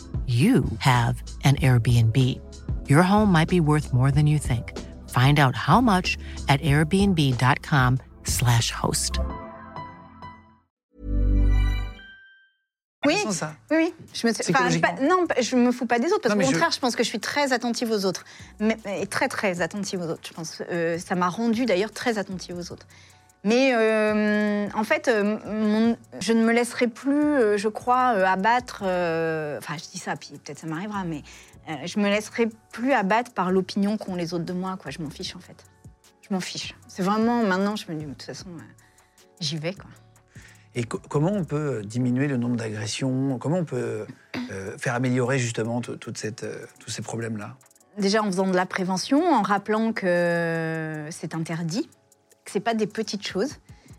you have an Airbnb. Your home might be worth more than you think. Find out how much at airbnb.com/slash host. Oui, ça. oui, oui. Je me, enfin, pas- non, je me fous pas des autres, parce qu'au je- contraire, je... pense que je suis très attentive aux autres. Mais, et très, très attentive aux autres, je pense. Euh, ça m'a rendue d'ailleurs très attentive aux autres. Mais euh, en fait, euh, mon- je ne me laisserai plus, euh, je crois, abattre. euh, Enfin, je dis ça, puis peut-être ça m'arrivera, mais euh, je me laisserai plus abattre par l'opinion qu'ont les autres de moi. Quoi. Je m'en fiche, en fait. Je m'en fiche. C'est vraiment, maintenant, je me dis, de toute façon, j'y vais, quoi. Et co- comment on peut diminuer le nombre d'agressions? Comment on peut faire améliorer justement tout- toute cette, tous ces problèmes-là? Déjà en faisant de la prévention, en rappelant que c'est interdit, que c'est pas des petites choses,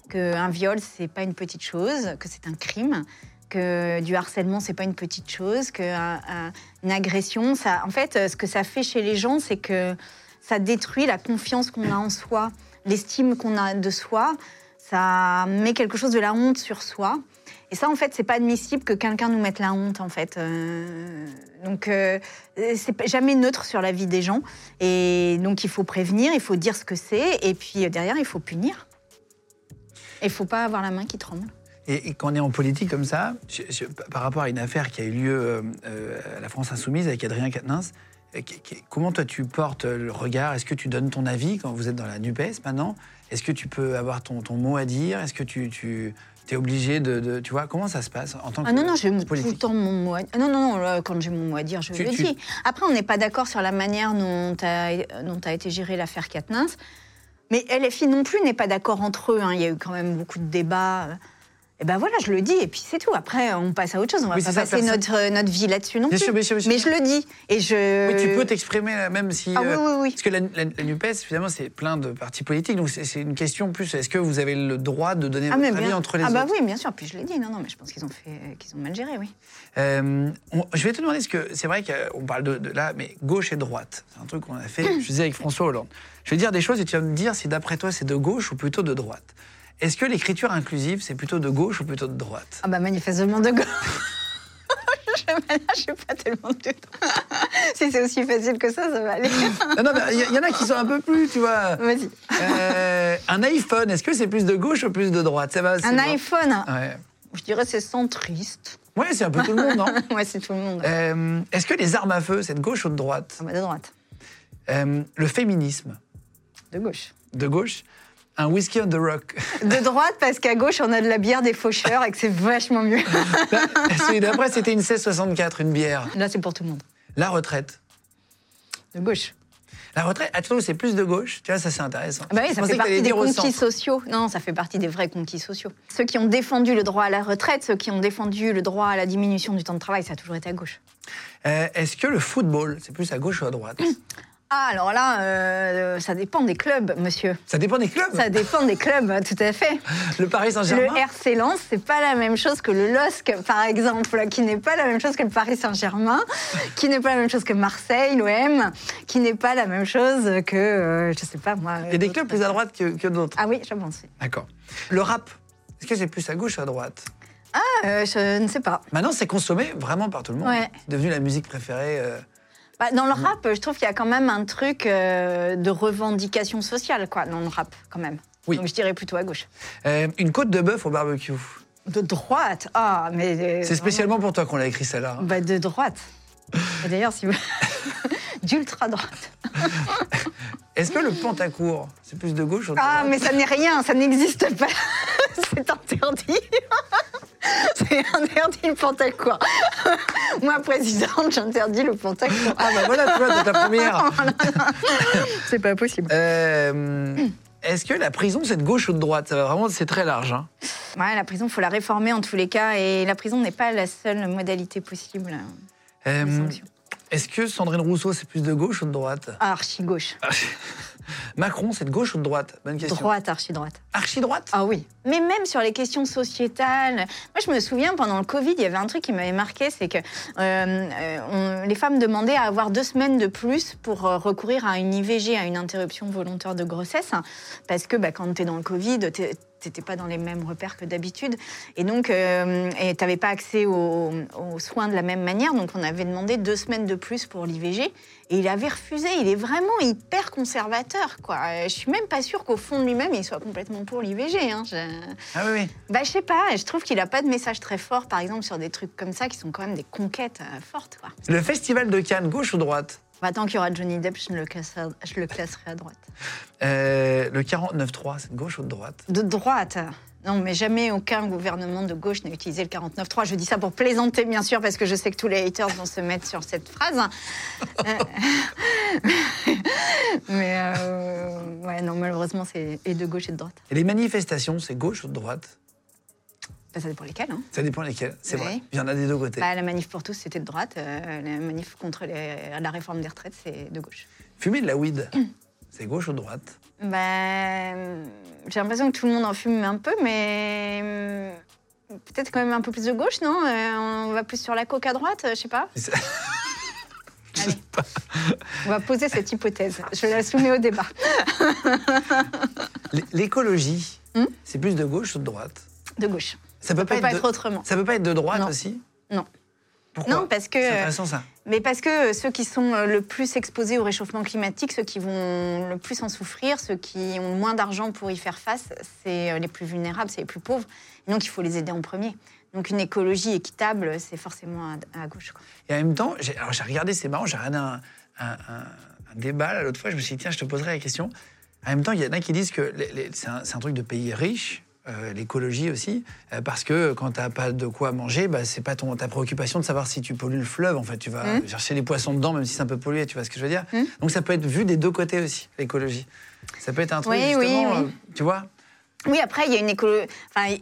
qu'un viol c'est pas une petite chose, que c'est un crime, que du harcèlement c'est pas une petite chose, que un- un- une agression, ça, en fait, ce que ça fait chez les gens, c'est que ça détruit la confiance qu'on a en soi, l'estime qu'on a de soi. Ça met quelque chose de la honte sur soi. Et ça, en fait, c'est pas admissible que quelqu'un nous mette la honte, en fait. Euh, donc, euh, c'est jamais neutre sur la vie des gens. Et donc, il faut prévenir, il faut dire ce que c'est, et puis euh, derrière, il faut punir. Et il faut pas avoir la main qui tremble. Et, quand on est en politique comme ça, par rapport à une affaire qui a eu lieu euh, à la France Insoumise avec Adrien Quatennens, comment toi tu portes le regard? Est-ce que tu donnes ton avis quand vous êtes dans la NUPES maintenant? Est-ce que tu peux avoir ton, mot à dire? Est-ce que tu es obligé de, de- Tu vois, comment ça se passe en tant que Ah non, non, j'ai tout le temps mon mot à dire. Non, non, non, quand j'ai mon mot à dire, je Tu- le tu- dis. Après, on n'est pas d'accord sur la manière dont a, dont a été gérée l'affaire Katnins. Mais LFI non plus n'est pas d'accord entre eux. hein. Il y a eu quand même beaucoup de débats. Et ben voilà, je le dis, et puis c'est tout. Après, on passe à autre chose. On va Oui, pas passer personne- notre, euh, notre vie là-dessus non Bien plus. sûr, bien sûr, bien sûr. Mais je le dis. Et je... Oui, tu peux t'exprimer euh, même si. Ah oui, oui, oui. Parce que la, la- la NUPES, finalement, c'est plein de partis politiques. Donc c'est une question plus est-ce que vous avez le droit de donner Ah, votre avis entre les ah bah autres oui, bien sûr. Puis je l'ai dit. Non, non, mais je pense qu'ils ont fait, qu'ils ont mal géré, oui. Euh, on- je vais te demander ce que c'est vrai qu'on parle de, de là, mais gauche et droite, c'est un truc qu'on a fait. Je disais avec François Hollande. Je vais dire des choses et tu vas me dire si d'après toi c'est de gauche ou plutôt de droite. Est-ce que l'écriture inclusive c'est plutôt de gauche ou plutôt de droite? Ah bah manifestement de gauche. je ménage pas tellement de si c'est aussi facile que ça, ça va aller. Non, non, il y, en a qui sont un peu plus, tu vois. Vas-y. Euh, un iPhone, est-ce que c'est plus de gauche ou plus de droite? Ça va. Un bon. iPhone, Ouais. je dirais c'est centriste. Ouais, c'est un peu tout le monde, non? Ouais, c'est tout le monde. Euh, Est-ce que les armes à feu, c'est de gauche ou de droite? Ah bah de droite. Euh, Le féminisme, De gauche. de gauche? Un whisky on the rock De droite parce qu'à gauche on a de la bière des faucheurs et que c'est vachement mieux. Celui d'après, c'était une 1664, une bière. Là c'est pour tout le monde. La retraite. De gauche. La retraite, à c'est plus de gauche. Tu vois, ça c'est intéressant. Ah bah oui, ça fait partie des conquis sociaux. Non, ça fait partie des vrais conquis sociaux. Ceux qui ont défendu le droit à la retraite, ceux qui ont défendu le droit à la diminution du temps de travail, ça a toujours été à gauche. Euh, Est-ce que le football, c'est plus à gauche ou à droite? Ah, alors là, euh, ça dépend des clubs, monsieur. Ça dépend des clubs. Ça dépend des clubs, tout à fait. Le Paris Le Saint-Germain. RC Lens, c'est pas la même chose que le LOSC, par exemple, qui n'est pas la même chose que le Paris Saint-Germain, qui n'est pas la même chose que Marseille, l'OM, qui n'est pas la même chose que, euh, je sais pas moi. Il y a des clubs plus à droite que, que d'autres. Ah oui, je pense. D'accord. Le rap, est-ce que c'est plus à gauche ou à droite? Euh, je ne sais pas. Maintenant, c'est consommé vraiment par tout le monde. Ouais. C'est devenu la musique préférée. Bah, dans le rap, je trouve qu'il y a quand même un truc euh, de revendication sociale, quoi, dans le rap, quand même. Oui. Donc je dirais plutôt à gauche. euh, une côte de bœuf au barbecue. De droite? Ah, mais. euh, C'est spécialement pour toi qu'on l'a écrit celle-là. Bah, de droite. Et d'ailleurs, si vous. D'ultra droite. Est-ce que le pantacourt, c'est plus de gauche ou de droite Ah, mais ça n'est rien, ça n'existe pas. C'est interdit. C'est interdit le pantacourt. Moi, présidente, j'interdis le pantacourt. Ah bah voilà, tu vois, c'est ta première. C'est pas possible. Euh, Est-ce que la prison, c'est de gauche ou de droite? Va vraiment, c'est très large. hein. Ouais, la prison, il faut la réformer en tous les cas. Et la prison n'est pas la seule modalité possible Euh. Est-ce que Sandrine Rousseau, c'est plus de gauche ou de droite? Ah, archi-gauche. Macron, c'est de gauche ou de droite? Bonne question. Droite, archi-droite. Archi-droite? Ah oui. Mais même sur les questions sociétales. Moi, je me souviens, pendant le Covid, il y avait un truc qui m'avait marqué, c'est que euh, euh, les femmes demandaient à avoir deux semaines de plus pour euh, recourir à une IVG, à une interruption volontaire de grossesse, parce que bah, quand tu es dans le Covid, t'es- t'étais pas dans les mêmes repères que d'habitude, et donc euh, et t'avais pas accès aux, soins de la même manière, donc on avait demandé deux semaines de plus pour l'IVG, et il avait refusé. Il est vraiment hyper conservateur, quoi. Je suis même pas sûre qu'au fond de lui-même, il soit complètement pour l'IVG. Hein. Ah oui, oui. Bah, je sais pas, je trouve qu'il a pas de message très fort, par exemple, sur des trucs comme ça qui sont quand même des conquêtes euh, fortes, quoi. Le festival de Cannes, gauche ou droite? Bah, tant qu'il y aura Johnny Depp, je le, classerai, je le classerai à droite. Euh, Le 49.3, c'est de gauche ou de droite? De droite non, mais jamais aucun gouvernement de gauche n'a utilisé le 49.3. Je dis ça pour plaisanter, bien sûr, parce que je sais que tous les haters vont se mettre sur cette phrase. Euh, mais euh, ouais, non, malheureusement, c'est et de gauche et de droite. Et les manifestations, c'est gauche ou de droite? Bah, ça dépend lesquelles. Hein. Ça dépend lesquelles, c'est vrai. Il y en a des deux côtés. Bah, la manif pour tous, c'était de droite. euh, la manif contre les- la réforme des retraites, c'est de gauche. Fumer de la weed, c'est gauche ou droite Bah, j'ai l'impression que tout le monde en fume un peu, mais euh, peut-être quand même un peu plus de gauche, non? Euh, On va plus sur la coque à droite, je sais pas. Allez. On va poser cette hypothèse. Je la soumets au débat. L'écologie, Hmm? c'est plus de gauche ou de droite? De gauche. Ça peut Ça peut pas, pas être, être de... autrement. Ça peut pas être de droite Non. aussi? Non. Pourquoi Non, parce que- C'est intéressant ça. Mais parce que ceux qui sont euh, le plus exposés au réchauffement climatique, ceux qui vont le plus en souffrir, ceux qui ont le moins d'argent pour y faire face, c'est euh, les plus vulnérables, c'est les plus pauvres. Et donc il faut les aider en premier. Donc une écologie équitable, c'est forcément à, à gauche. quoi. Et en même temps, j'ai, alors j'ai regardé, c'est marrant, j'ai regardé un, un- un- un débat l'autre fois, je me suis dit, tiens, je te poserai la question. En même temps, il y en a qui disent que c'est, un, c'est un truc de pays riche, euh, l'écologie aussi, euh, parce que quand t'as pas de quoi manger, bah, c'est pas ton, ta préoccupation de savoir si tu pollues le fleuve. En fait, tu vas Mmh. chercher les poissons dedans, même si c'est un peu pollué, tu vois ce que je veux dire Mm. Donc ça peut être vu des deux côtés aussi, l'écologie. Ça peut être un truc, Oui, oui, justement, oui. euh, tu vois Oui, après, il y a une écologie. Enfin,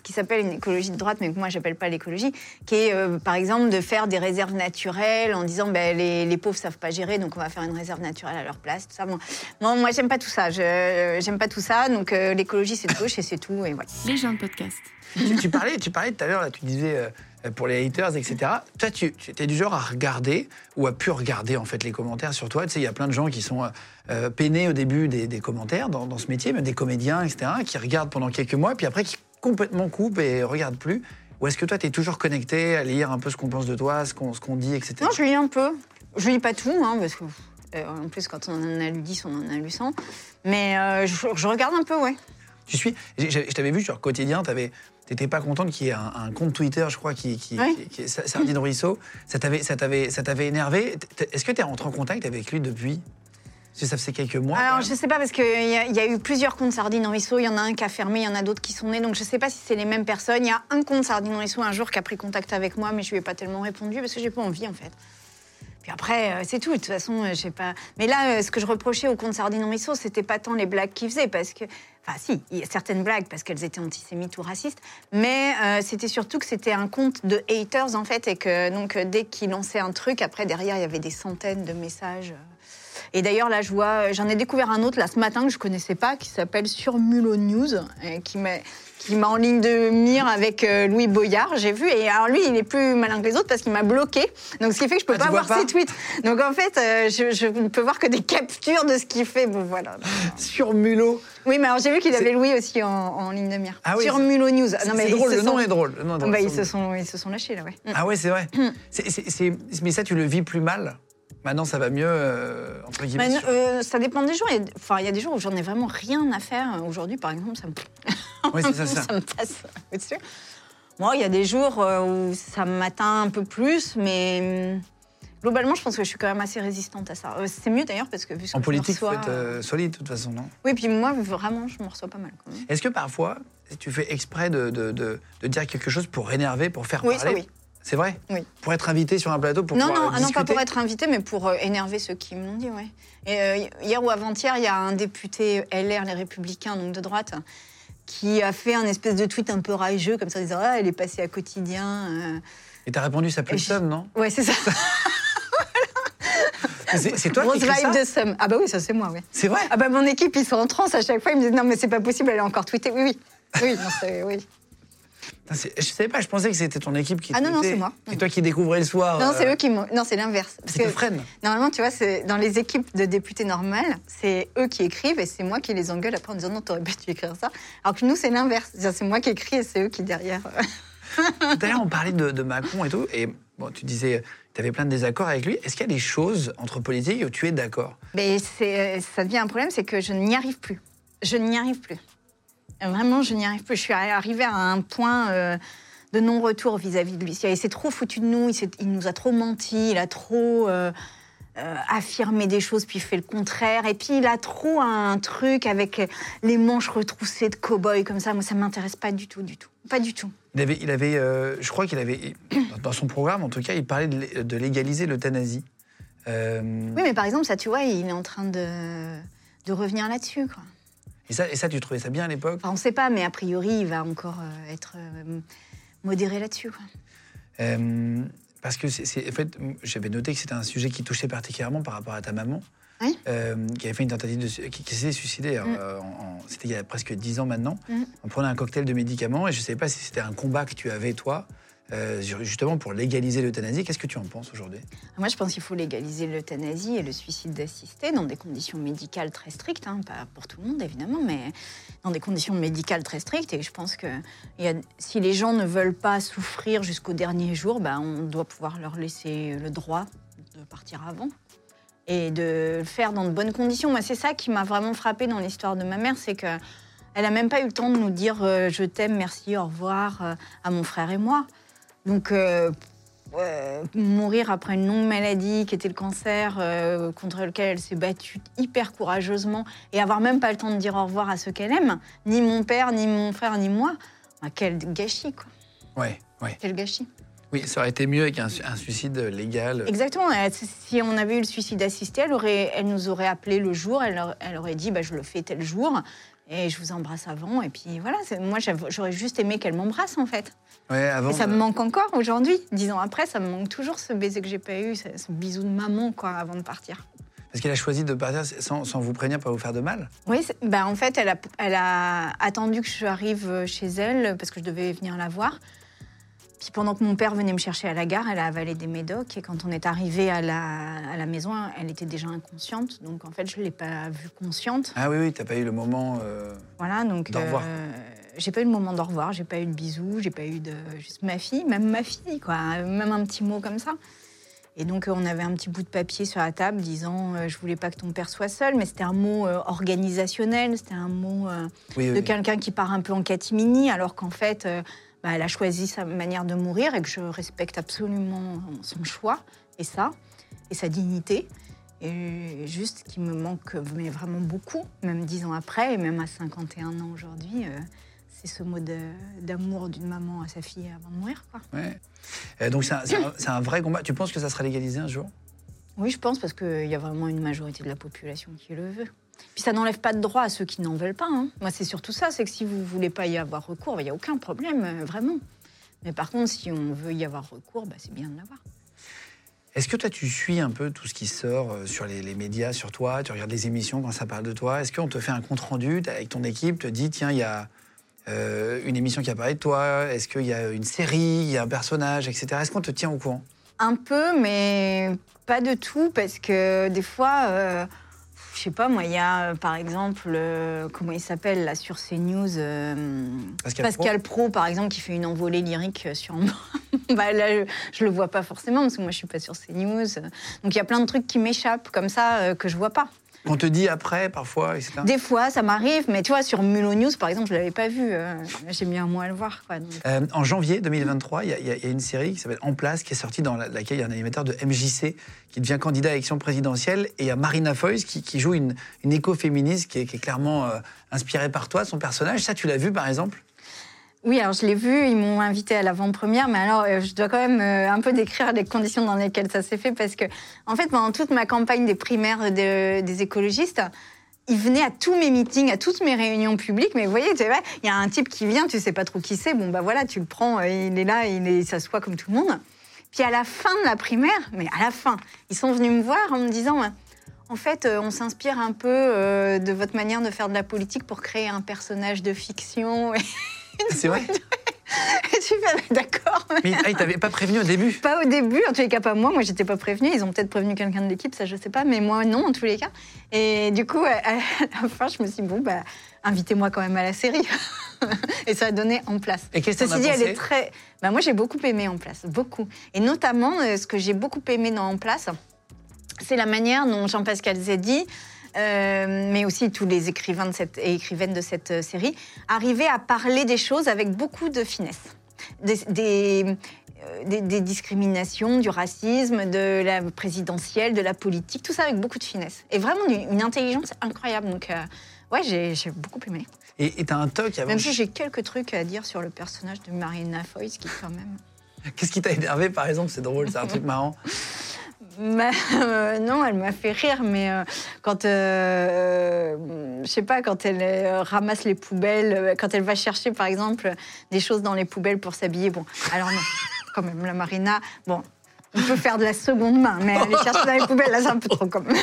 ce qui s'appelle une écologie de droite, mais que moi, j'appelle pas l'écologie, qui est, euh, par exemple, de faire des réserves naturelles en disant ben, les, les pauvres savent pas gérer, donc on va faire une réserve naturelle à leur place. Tout ça. Bon, non, moi, j'aime pas tout ça. Je j'aime pas tout ça. Donc, euh, l'écologie, c'est de gauche et c'est tout. Et voilà. Les gens de podcast. tu, tu parlais, tu parlais tout à l'heure, tu disais euh, pour les haters, etc. Toi, tu, tu es du genre à regarder ou à pu regarder en fait les commentaires sur toi. Tu sais, il y a plein de gens qui sont euh, euh, peinés au début des, des commentaires dans, dans ce métier, même des comédiens, etc., qui regardent pendant quelques mois, puis après qui complètement coupent et regardent plus. Ou est-ce que toi, tu es toujours connecté à lire un peu ce qu'on pense de toi, ce qu'on qu'on dit, etc. Non, je lis un peu. Je lis pas tout, hein, parce que. euh, en plus, quand on en a lu 10, on en a lu 100. Mais euh, je, je regarde un peu, ouais. Tu suis? Je t'avais vu sur Quotidien, tu n'étais pas contente qu'il y ait un, un compte Twitter, je crois, qui, qui, Oui. qui- qui Sardine Ruisseau. Ça t'avait, énervé. Est-ce que tu es rentré en contact avec lui depuis? Parce que ça faisait quelques mois. Alors, je sais pas, parce qu'il y, a- il y a eu plusieurs comptes Sardines Ruisseau. Il y en a un qui a fermé, il y en a d'autres qui sont nés. Donc, je sais pas si c'est les mêmes personnes. Il y a un compte Sardines Ruisseau un jour qui a pris contact avec moi, mais je lui ai pas tellement répondu parce que j'ai pas envie, en fait. Puis après, euh, c'est tout. De toute façon, euh, je sais pas. Mais là, euh, ce que je reprochais au compte Sardines Ruisseau, c'était pas tant les blagues qu'il faisait, parce que. Enfin, si, il y a certaines blagues parce qu'elles étaient antisémites ou racistes, mais euh, c'était surtout que c'était un compte de haters, en fait, et que donc, euh, dès qu'il lançait un truc, après, derrière, il y avait des centaines de messages. euh, et d'ailleurs, là, je vois, j'en ai découvert un autre là ce matin que je connaissais pas, qui s'appelle Surmulo News, et qui m'a qui m'a en ligne de mire avec euh, Louis Boyard, j'ai vu. Et alors lui, il est plus malin que les autres parce qu'il m'a bloqué. Donc ce qui fait que je peux Ah, pas voir pas ses tweets. Donc en fait, euh, je, je ne peux voir que des captures de ce qu'il fait. Bon voilà. Sur Mulot. Oui, mais alors j'ai vu qu'il avait Louis aussi en, en ligne de mire. Ah oui, Sur c'est- Mulot News. Non, mais drôle, le nom sont- est drôle. Bah, ils, se sont, ils se sont lâchés là, ouais. Mm. Ah ouais, c'est vrai. C'est- Mais ça, tu le vis plus mal. Maintenant, ça va mieux, euh, entre guillemets. Euh, ça dépend des jours. Il y a- Enfin, il y a des jours où j'en ai vraiment rien à faire. Aujourd'hui, par exemple, ça me, ça, ça. ça passe au-dessus. Moi, il y a des jours euh, où ça m'atteint un peu plus, mais hum, globalement, je pense que je suis quand même assez résistante à ça. Euh, C'est mieux d'ailleurs parce que vu ce En politique, il faut reçois, être euh, solide, de toute façon, non? Oui, puis moi, vraiment, je me reçois pas mal. Est-ce que parfois, tu fais exprès de, de- de- de dire quelque chose pour énerver, pour faire Oui, ça, parler? oui. C'est vrai Oui. Pour être invité sur un plateau, pour non, non, ah non, pas pour être invité, mais pour euh, énerver ceux qui me l'ont dit, ouais. Et euh, hier ou avant-hier, il y a un député LR, les Républicains, donc de droite, qui a fait un espèce de tweet un peu rageux, comme ça, en disant Ah, elle est passée à quotidien. euh. Et t'as répondu, ça pue le je- seum, non Ouais, c'est ça. C'est toi Grosse qui vibe ça de somme. Ah bah oui, ça c'est moi, oui. C'est vrai Ah bah mon équipe, ils sont en transe à chaque fois. Ils me disent non mais c'est pas possible, elle a encore tweeté. Oui, oui. Oui, non, oui. C'est- Je savais pas, je pensais que c'était ton équipe qui Ah non, non, c'est moi. Et toi qui découvrais le soir. Non, c'est euh, eux qui m'ont. Non, c'est l'inverse. Parce C'était que Fresne. normalement, tu vois, c'est dans les équipes de députés normales, c'est eux qui écrivent et c'est moi qui les engueule après en disant non, t'aurais pas dû écrire ça. Alors que nous, c'est l'inverse. C'est moi qui écris et c'est eux qui derrière. euh, Tout à l'heure, on parlait de, de Macron et tout, et bon, tu disais, tu avais plein de désaccords avec lui. Est-ce qu'il y a des choses entre politiques où tu es d'accord? Mais c'est, ça devient un problème, c'est que je n'y arrive plus. Je n'y arrive plus. Vraiment, je n'y arrive plus. Je suis arrivée à un point euh, de non-retour vis-à-vis de lui. Il s'est trop foutu de nous, il, nous a trop menti, il a trop euh, euh, affirmé des choses, puis fait le contraire. Et puis, il a trop un truc avec les manches retroussées de cow-boy comme ça. Moi, ça ne m'intéresse pas du tout, du tout. Pas du tout. Il avait, il avait je crois qu'il avait, dans son programme en tout cas, il parlait de, lé- de légaliser l'euthanasie. Oui, mais par exemple, ça, tu vois, il est en train de, de revenir là-dessus, quoi. Et, ça, et ça, tu trouvais ça bien à l'époque Enfin, on ne sait pas, mais a priori, il va encore euh, être euh, modéré là-dessus. Euh, Parce que, c'est, en fait, j'avais noté que c'était un sujet qui touchait particulièrement par rapport à ta maman, Oui. euh, qui avait fait une tentative de. qui, qui s'est suicidée, Mm. euh, en- en- c'était il y a presque 10 ans maintenant, Mm. en prenant un cocktail de médicaments, et je ne savais pas si c'était un combat que tu avais, toi, euh, justement pour légaliser l'euthanasie. Qu'est-ce que tu en penses aujourd'hui? Moi, je pense qu'il faut légaliser l'euthanasie et le suicide assisté dans des conditions médicales très strictes, hein, pas pour tout le monde évidemment, mais dans des conditions médicales très strictes. Et je pense que a, si les gens ne veulent pas souffrir jusqu'au dernier jour, ben, on doit pouvoir leur laisser le droit de partir avant et de le faire dans de bonnes conditions. Moi, c'est ça qui m'a vraiment frappé dans l'histoire de ma mère, c'est que elle n'a même pas eu le temps de nous dire euh, je t'aime, merci, au revoir euh, à mon frère et moi. Donc, euh, mourir après une longue maladie qui était le cancer, contre lequel elle s'est battue hyper courageusement, et avoir même pas le temps de dire au revoir à ceux qu'elle aime, ni mon père, ni mon frère, ni moi, bah, quel gâchis, quoi. Ouais, ouais. Quel gâchis. Oui, ça aurait été mieux avec un, suicide légal. Exactement. Si on avait eu le suicide assisté, elle, aurait, elle nous aurait appelé le jour, elle, elle aurait dit bah, je le fais tel jour et je vous embrasse avant. Et puis voilà, moi j'aurais juste aimé qu'elle m'embrasse en fait. Ouais, avant et ça me manque encore aujourd'hui. Dix ans après, ça me manque toujours ce baiser que j'ai pas eu, ce, bisou de maman quoi, avant de partir. Parce qu'elle a choisi de partir sans, sans, vous prévenir, pas vous faire de mal Oui, ben en fait, elle a, elle a attendu que je arrive chez elle parce que je devais venir la voir. Puis pendant que mon père venait me chercher à la gare, elle a avalé des médocs. Et quand on est arrivé à la, à la maison, elle était déjà inconsciente. Donc en fait, je ne l'ai pas vue consciente. Ah oui, oui, tu n'as pas eu le moment. Euh, voilà, donc. D'au revoir. Euh, j'ai pas eu le moment d'au revoir, j'ai pas eu de bisous, j'ai pas eu de. Juste ma fille, même ma fille, quoi. Même un petit mot comme ça. Et donc, on avait un petit bout de papier sur la table disant euh, Je voulais pas que ton père soit seul, mais c'était un mot organisationnel, c'était un mot de quelqu'un qui part un peu en catimini, alors qu'en fait, bah, elle a choisi sa manière de mourir et que je respecte absolument son choix et ça, et sa dignité. Et juste qui me manque mais vraiment beaucoup, même dix ans après, et même à 51 ans aujourd'hui, euh, c'est ce mot d'amour d'une maman à sa fille avant de mourir. Quoi. Ouais. donc c'est un, un, vrai combat. Tu penses que ça sera légalisé un jour? Oui, je pense, parce qu'il y a vraiment une majorité de la population qui le veut. Puis ça n'enlève pas de droit à ceux qui n'en veulent pas. Hein. Moi, c'est surtout ça, c'est que si vous ne voulez pas y avoir recours, il n'y a aucun problème, euh, vraiment. Mais par contre, si on veut y avoir recours, bah, c'est bien de l'avoir. Est-ce que toi, tu suis un peu tout ce qui sort euh, sur les, médias, sur toi Tu regardes les émissions quand ça parle de toi? Est-ce qu'on te fait un compte-rendu avec ton équipe, te dit, tiens, il y a euh, une émission qui a parlé de toi Est-ce qu'il y a une série, il y a un personnage, etc. Est-ce qu'on te tient au courant? Un peu, mais pas de tout, parce que des fois je sais pas, moi, il y a euh, par exemple, euh, comment il s'appelle là sur CNews euh, Pascal, Pro. par exemple, qui fait une envolée lyrique sur moi. bah, là, je, ne le vois pas forcément parce que moi, je suis pas sur CNews. Donc il y a plein de trucs qui m'échappent comme ça que je vois pas. On te dit après, parfois, etc. Des fois, ça m'arrive, mais tu vois, sur Mulot News, par exemple, je ne l'avais pas vu. Euh, j'ai mis un mois à le voir. Quoi, euh, en janvier 2023, il y, a une série qui s'appelle En place, qui est sortie dans laquelle il y a un animateur de MJC qui devient candidat à l'élection présidentielle. Et il y a Marina Foïs qui, joue une, une écoféministe qui est, qui est clairement euh, inspirée par toi, son personnage. Ça, tu l'as vu, par exemple? Oui, alors je l'ai vu, ils m'ont invité à l'avant-première, mais alors euh, je dois quand même euh, un peu décrire les conditions dans lesquelles ça s'est fait, parce que, en fait, pendant toute ma campagne des primaires des écologistes, ils venaient à tous mes meetings, à toutes mes réunions publiques, mais vous voyez, il y a un type qui vient, tu sais pas trop qui c'est, bon bah voilà, tu le prends, euh, il est là, il s'assoit comme tout le monde. Puis à la fin de la primaire, mais à la fin, ils sont venus me voir en me disant, en fait, on s'inspire un peu de votre manière de faire de la politique pour créer un personnage de fiction. C'est vrai tu fais, d'accord. Mais ah, ils t'avaient pas prévenu au début Pas au début, en tous les cas pas moi. Moi, j'étais pas prévenue. Ils ont peut-être prévenu quelqu'un de l'équipe, ça je sais pas, mais moi non, en tous les cas. Et du coup, à la fin, je me suis dit, bon, bah, invitez-moi quand même à la série. et ça a donné en place. Et qu'est-ce que Ceci dit, elle est très. Bah, moi, j'ai beaucoup aimé en place, beaucoup. Et notamment, euh, ce que j'ai beaucoup aimé dans en place, c'est la manière dont Jean-Pascal Zeddy mais aussi tous les écrivains de cette, et écrivaines de cette euh, série, arrivaient à parler des choses avec beaucoup de finesse. Des, euh, des, des, discriminations, du racisme, de la présidentielle, de la politique, tout ça avec beaucoup de finesse. Et vraiment une, intelligence incroyable. Donc, ouais, j'ai beaucoup aimé. Et tu as un toc avant... Même si j'ai quelques trucs à dire sur le personnage de Marina Foïs, qui quand même... Qu'est-ce qui t'a énervé, par exemple? C'est drôle, c'est un truc marrant. Euh, non, elle m'a fait rire, mais euh, quand, euh, je sais pas, quand elle ramasse les poubelles, quand elle va chercher, par exemple, des choses dans les poubelles pour s'habiller, bon, alors non, quand même, la Marina, bon, on peut faire de la seconde main, mais aller chercher dans les poubelles, là, c'est un peu trop, quand même.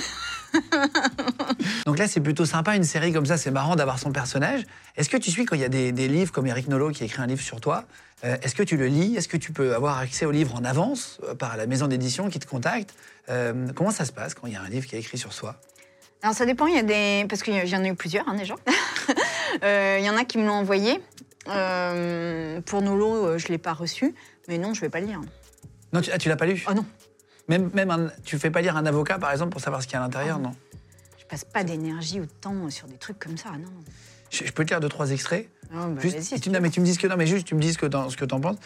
Donc là, c'est plutôt sympa, une série comme ça, c'est marrant d'avoir son personnage. Est-ce que tu suis quand il y a des, des livres comme Eric Nolot qui a écrit un livre sur toi euh, Est-ce que tu le lis? Est-ce que tu peux avoir accès au livre en avance euh, par la maison d'édition qui te contacte? Euh, Comment ça se passe quand il y a un livre qui est écrit sur soi? Alors ça dépend, il y a des. Parce qu'il y en a eu plusieurs hein, déjà. Il y en a qui me l'ont envoyé. Pour Nolo, je ne l'ai pas reçu. Mais non, je ne vais pas le lire. Non, tu, ah, tu l'as pas lu? Oh non, Même, même un- tu fais pas lire un avocat, par exemple, pour savoir ce qu'il y a à l'intérieur, non? Je passe pas d'énergie ou de temps sur des trucs comme ça, non. je, je peux te lire deux, trois extraits Non, bah, Juste, et si tu, non, mais tu me dis ce que non, mais juste tu me dis ce que t'en- penses.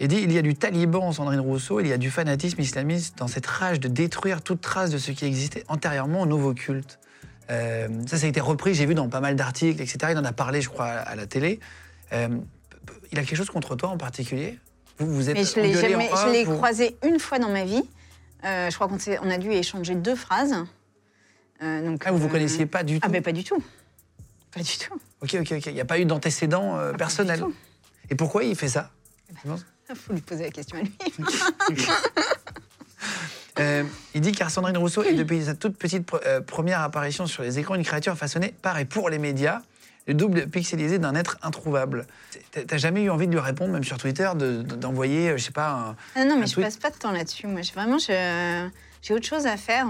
Et dit il y a du taliban, Sandrine Rousseau, il y a du fanatisme islamiste dans cette rage de détruire toute trace de ce qui existait antérieurement au nouveau culte. Euh, ça, ça a été repris, j'ai vu dans pas mal d'articles, etc. Il en a parlé, je crois, à, la télé. Euh, il a quelque chose contre toi en particulier? Vous, vous êtes Mais je l'ai jamais, je l'ai vous- croisé une fois dans ma vie. Euh, je crois qu'on on a dû échanger deux phrases. Euh, donc, Ah, vous vous euh, connaissiez pas du tout Ah ben pas du tout. Pas du tout. Ok, ok, ok. Il n'y a pas eu d'antécédent euh, Ah, personnel. Et pourquoi il fait ça Il faut lui poser la question à lui. Euh, il dit car Sandrine Rousseau est depuis sa toute petite pre- euh, première apparition sur les écrans une créature façonnée par et pour les médias, le double pixelisé d'un être introuvable. T'as- jamais eu envie de lui répondre, même sur Twitter, de- de- d'envoyer, euh, je sais pas, un... Ah non, Un mais je tweet. passe pas de temps là-dessus. Moi, vraiment, j'ai autre chose à faire.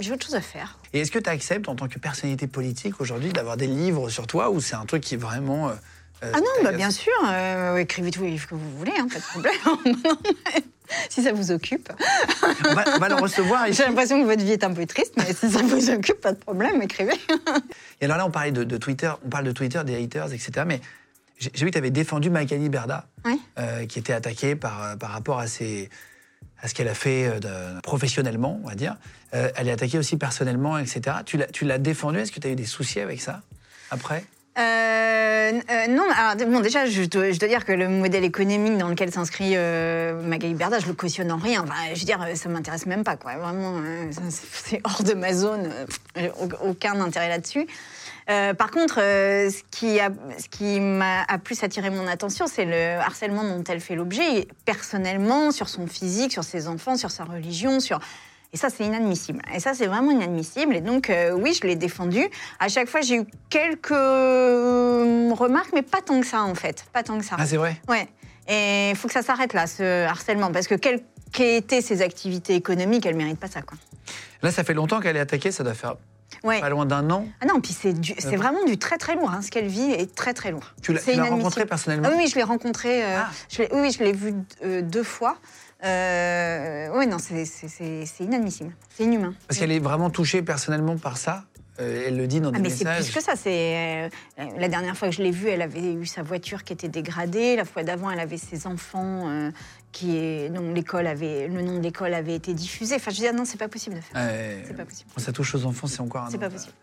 J'ai autre chose à faire. Et est-ce que tu acceptes, en tant que personnalité politique aujourd'hui, d'avoir des livres sur toi ou c'est un truc qui est vraiment. euh, Ah non, bah bien sûr. euh, écrivez tous les livres que vous voulez, hein, pas de problème. Si ça vous occupe. on, va, on va le recevoir. J'ai l'impression que votre vie est un peu triste, mais si ça vous occupe, pas de problème, écrivez. Et alors là, on parlait de, de Twitter, on parle de Twitter, des haters, etc. Mais j'ai vu que tu avais défendu Magali Berda, Oui. euh, qui était attaquée par, euh, par rapport à, ses, à ce qu'elle a fait euh, de- professionnellement, on va dire. Euh, elle est attaquée aussi personnellement, etc. Tu l'as défendue, est-ce que tu as eu des soucis avec ça après? Euh, euh, non, alors, bon, déjà, je dois, je dois dire que le modèle économique dans lequel s'inscrit euh, Magali Berda, je le cautionne en rien. Enfin, je veux dire, ça m'intéresse même pas, quoi. Vraiment, euh, c'est hors de ma zone. euh, au- aucun intérêt là-dessus. Par contre, ce qui a, ce qui m'a a plus attiré mon attention, c'est le harcèlement dont elle fait l'objet, personnellement, sur son physique, sur ses enfants, sur sa religion, sur et ça, c'est inadmissible. Et ça, c'est vraiment inadmissible. Et donc, euh, oui, je l'ai défendu. À chaque fois, j'ai eu quelques euh, remarques, mais pas tant que ça, en fait. Pas tant que ça. Ah, c'est vrai? Ouais. Et il faut que ça s'arrête là, ce harcèlement. Parce que quelles qu'aient été ses activités économiques, elle ne mérite pas ça, quoi. Là, ça fait longtemps qu'elle est attaquée, ça doit faire Ouais. pas loin d'un an. Ah non, puis c'est c'est vraiment du très très lourd. hein. Ce qu'elle vit est très très lourd. Tu l'as rencontrée personnellement? Ah oui, je l'ai rencontré. euh, Ah. oui, je l'ai vu euh, deux fois. Euh, oui, non, c'est- inadmissible. C'est inhumain. Parce qu'elle est vraiment touchée personnellement par ça. Euh, elle le dit dans des Ah, mais c'est plus que ça. C'est euh, la dernière fois que je l'ai vue, elle avait eu sa voiture qui était dégradée. La fois d'avant, elle avait ses enfants euh, qui est dont l'école avait le nom de l'école avait été diffusé. Enfin, je veux dire non, c'est pas possible de faire. Ouais. C'est pas possible. Quand ça touche aux enfants, c'est encore un C'est pas possible.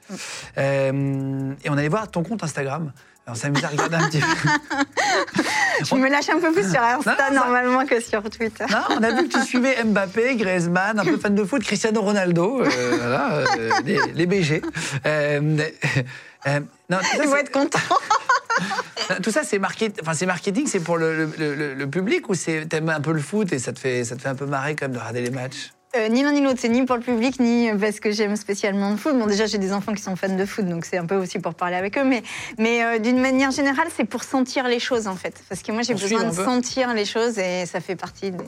Euh, et on allait voir ton compte Instagram. On s'amuse à regarder un petit peu. Je me lâche un peu plus sur Insta Non, normalement que sur Twitter. Non, on a vu que tu suivais Mbappé, Griezmann, un peu fan de foot, Cristiano Ronaldo, euh, voilà, euh, les, les BG. Euh, euh, non, ça, Ils vont être contents. tout ça, c'est market- enfin, marketing, c'est pour le, le- le- le public ou c'est t'aimes un peu le foot et ça te fait, ça te fait un peu marrer quand même de regarder les matchs? Euh, ni l'un ni l'autre, c'est ni pour le public, ni parce que j'aime spécialement le foot. Bon, déjà, j'ai des enfants qui sont fans de foot, donc c'est un peu aussi pour parler avec eux. Mais, mais euh, d'une manière générale, c'est pour sentir les choses, en fait. Parce que moi, j'ai besoin de sentir les choses et ça fait partie des,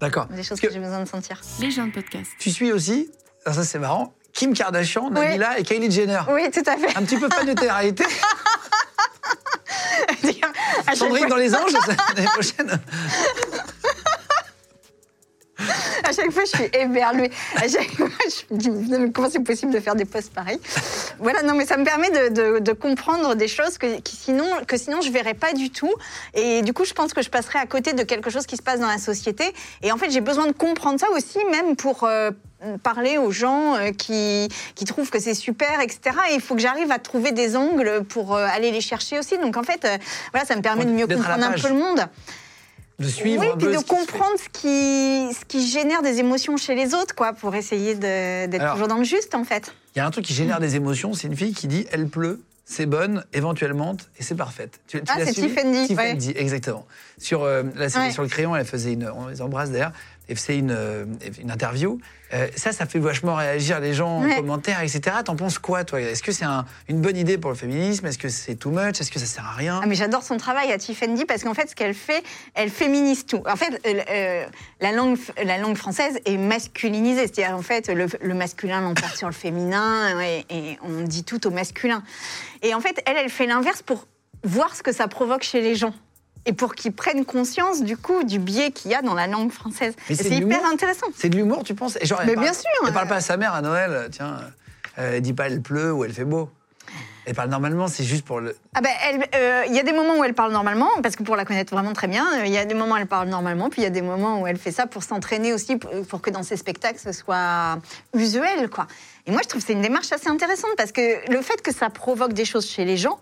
D'accord. des choses Parce que, que j'ai besoin de sentir. Les gens de podcast. tu suis aussi, alors ça c'est marrant, Kim Kardashian, Nabila et Kylie Jenner. Oui, tout à fait. Un petit peu fan de télé-réalité. À chaque Sandrine dans les anges l'année prochaine. À chaque fois, je suis éberluée. À chaque fois, je me dis, mais comment c'est possible de faire des posts pareils? Voilà, non, mais ça me permet de, de- de comprendre des choses que, qui sinon, que sinon je verrais pas du tout. Et du coup, je pense que je passerai à côté de quelque chose qui se passe dans la société. Et en fait, j'ai besoin de comprendre ça aussi, même pour euh, parler aux gens euh, qui, qui trouvent que c'est super, etc. Et il faut que j'arrive à trouver des angles pour euh, aller les chercher aussi. Donc en fait, voilà, ça me permet de mieux comprendre un peu le monde. De suivre Oui, un puis peu de ce comprendre ce qui, ce qui génère des émotions chez les autres, quoi, pour essayer d'être toujours dans le juste, en fait. Il y a un truc qui génère des émotions, c'est une fille qui dit elle pleut, c'est bonne, éventuellement, et c'est parfaite. Tu, tu Ah, c'est Tiffany, Tiffany, exactement. Sur, euh, c'était Ouais. sur le crayon, elle faisait une. On les embrasse d'ailleurs. Et une, euh, une interview. Euh, ça, ça fait vachement réagir les gens en commentaire, etc. T'en penses quoi, toi? Est-ce que c'est un- une bonne idée pour le féminisme? Est-ce que c'est too much? Est-ce que ça sert à rien? Ah, mais j'adore son travail à Tiffany parce qu'en fait, ce qu'elle fait, elle féminise tout. En fait, euh, euh, la, langue, la langue française est masculinisée. C'est-à-dire, en fait, le, le masculin l'emporte sur le féminin et, et on dit tout au masculin. Et en fait, elle, elle fait l'inverse pour voir ce que ça provoque chez les gens. Et pour qu'ils prennent conscience, du coup, du biais qu'il y a dans la langue française. C'est hyper intéressant. C'est de l'humour, tu penses? Genre, Mais parle- bien sûr, Elle parle euh. pas à sa mère à Noël, euh, tiens, euh, elle dit pas elle pleut ou elle fait beau. Elle parle normalement, c'est juste pour le. Ah ben, euh, il y a des moments où elle parle normalement, parce que pour la connaître vraiment très bien, euh, il y a des moments où elle parle normalement, puis il y a des moments où elle fait ça pour s'entraîner aussi, pour, pour que dans ses spectacles, ce soit usuel, quoi. Et moi, je trouve que c'est une démarche assez intéressante, parce que le fait que ça provoque des choses chez les gens,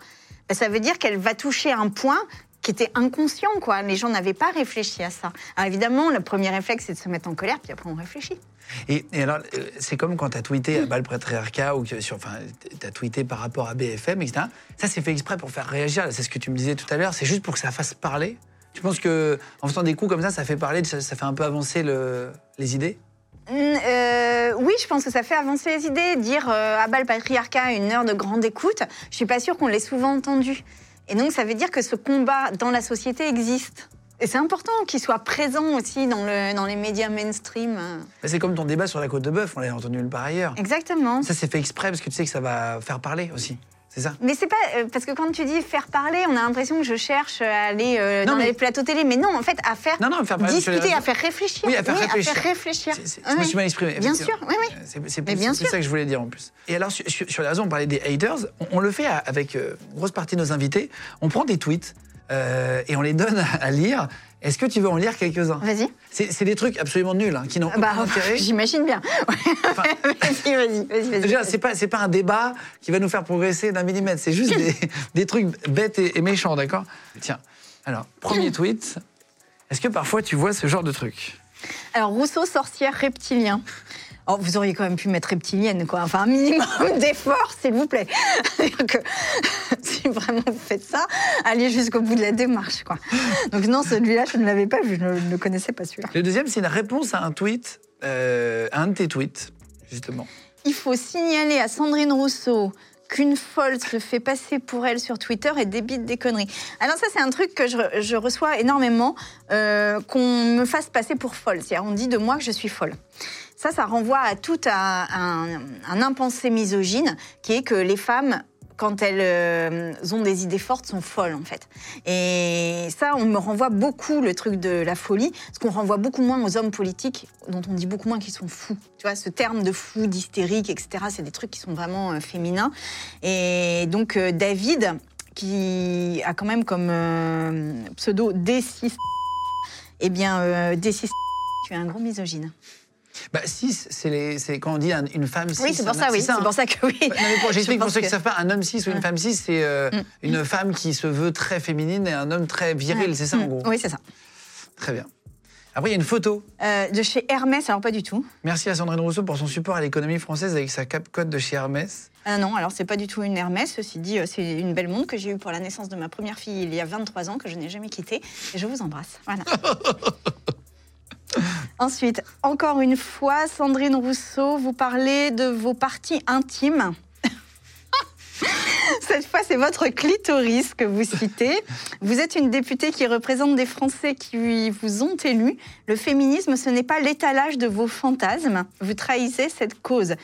ben, ça veut dire qu'elle va toucher un point qui était inconscient, quoi. Les gens n'avaient pas réfléchi à ça. Alors évidemment, le premier réflexe, c'est de se mettre en colère, puis après on réfléchit. Et, et alors, euh, c'est comme quand tu as tweeté à bas le patriarcat ou que sur, enfin, tu as tweeté par rapport à BFM, etc. Ça, c'est fait exprès pour faire réagir. C'est ce que tu me disais tout à l'heure. C'est juste pour que ça fasse parler. Tu penses que en faisant des coups comme ça, ça fait parler, ça, ça fait un peu avancer le- les idées? Mm, euh, oui, je pense que ça fait avancer les idées. Dire euh, à bas le patriarcat, une heure de grande écoute, je suis pas sûre qu'on l'ait souvent entendu. Et donc, ça veut dire que ce combat dans la société existe. Et c'est important qu'il soit présent aussi dans, le, dans les médias mainstream. Bah, C'est comme ton débat sur la côte de bœuf, on l'a entendu nulle part ailleurs. Exactement. Ça, c'est fait exprès parce que tu sais que ça va faire parler aussi. C'est ça Mais c'est pas euh, parce que quand tu dis faire parler, on a l'impression que je cherche à aller euh, Non, dans mais- les plateaux télé. Mais non, en fait, à faire Non, non, faire discuter, à faire réfléchir. Oui, à faire réfléchir. Je me suis mal exprimé. Bien sûr, oui, oui. Euh, C'est bien c'est ça que je voulais dire en plus. Et alors, sur, sur- les réseaux, on parlait des haters. On, on le fait avec euh, une grosse partie de nos invités. On prend des tweets et on les donne à lire. Est-ce que tu veux en lire quelques-uns? Vas-y. C'est des trucs absolument nuls, hein, qui n'ont Bah, aucun intérêt. j'imagine bien. vas-y, vas-y, vas-y, vas-y. Déjà, c'est pas, pas un débat qui va nous faire progresser d'un millimètre. C'est juste des, des trucs bêtes et, et méchants, d'accord? Tiens, alors, premier tweet. Est-ce que parfois tu vois ce genre de truc? Alors, Rousseau, sorcière, reptilien. Oh, vous auriez quand même pu mettre reptilienne, quoi. Enfin, un minimum d'effort, s'il vous plaît. C'est-à-dire que si vraiment vous faites ça, allez jusqu'au bout de la démarche, quoi. Donc non, celui-là, je ne l'avais pas vu, je ne le connaissais pas, celui-là. Le deuxième, c'est une réponse à un tweet, euh, à un de tes tweets, justement. Il faut signaler à Sandrine Rousseau qu'une folle se fait passer pour elle sur Twitter et débite des conneries. Alors ça, c'est un truc que je reçois énormément, euh, qu'on me fasse passer pour folle. C'est-à-dire, on dit de moi que je suis folle. Ça, ça renvoie à tout un, un, impensé misogyne, qui est que les femmes, quand elles euh, ont des idées fortes, sont folles, en fait. Et ça, on me renvoie beaucoup le truc de la folie, ce qu'on renvoie beaucoup moins aux hommes politiques, dont on dit beaucoup moins qu'ils sont fous. Tu vois, ce terme de fou, d'hystérique, etc., c'est des trucs qui sont vraiment euh, féminins. Et donc, euh, David, qui a quand même comme pseudo D6, eh bien, euh, D6, tu es un gros misogyne. Bah, cis, c'est les- c'est quand on dit un- une femme cis. Oui, c'est pour ça, oui. C'est hein. pour ça que oui. Non, mais pour- J'explique Je pour ceux qui que- ne savent pas, un homme cis ou une femme cis, c'est euh, Mm. une femme qui se veut très féminine et un homme très viril, c'est ça en Mm. gros Oui, c'est ça. Très bien. Après, il y a une photo. Euh, de chez Hermès, alors pas du tout. Merci à Sandrine Rousseau pour son support à l'économie française avec sa cap-code de chez Hermès. Ah non, alors c'est pas du tout une Hermès. Ceci dit, c'est une belle montre que j'ai eue pour la naissance de ma première fille il y a 23 ans, que je n'ai jamais quittée. Et je vous embrasse. Voilà. Ensuite, encore une fois, Sandrine Rousseau, vous parlez de vos parties intimes. Cette fois, c'est votre clitoris que vous citez. Vous êtes une députée qui représente des Français qui vous ont élu. Le féminisme, ce n'est pas l'étalage de vos fantasmes. Vous trahissez cette cause.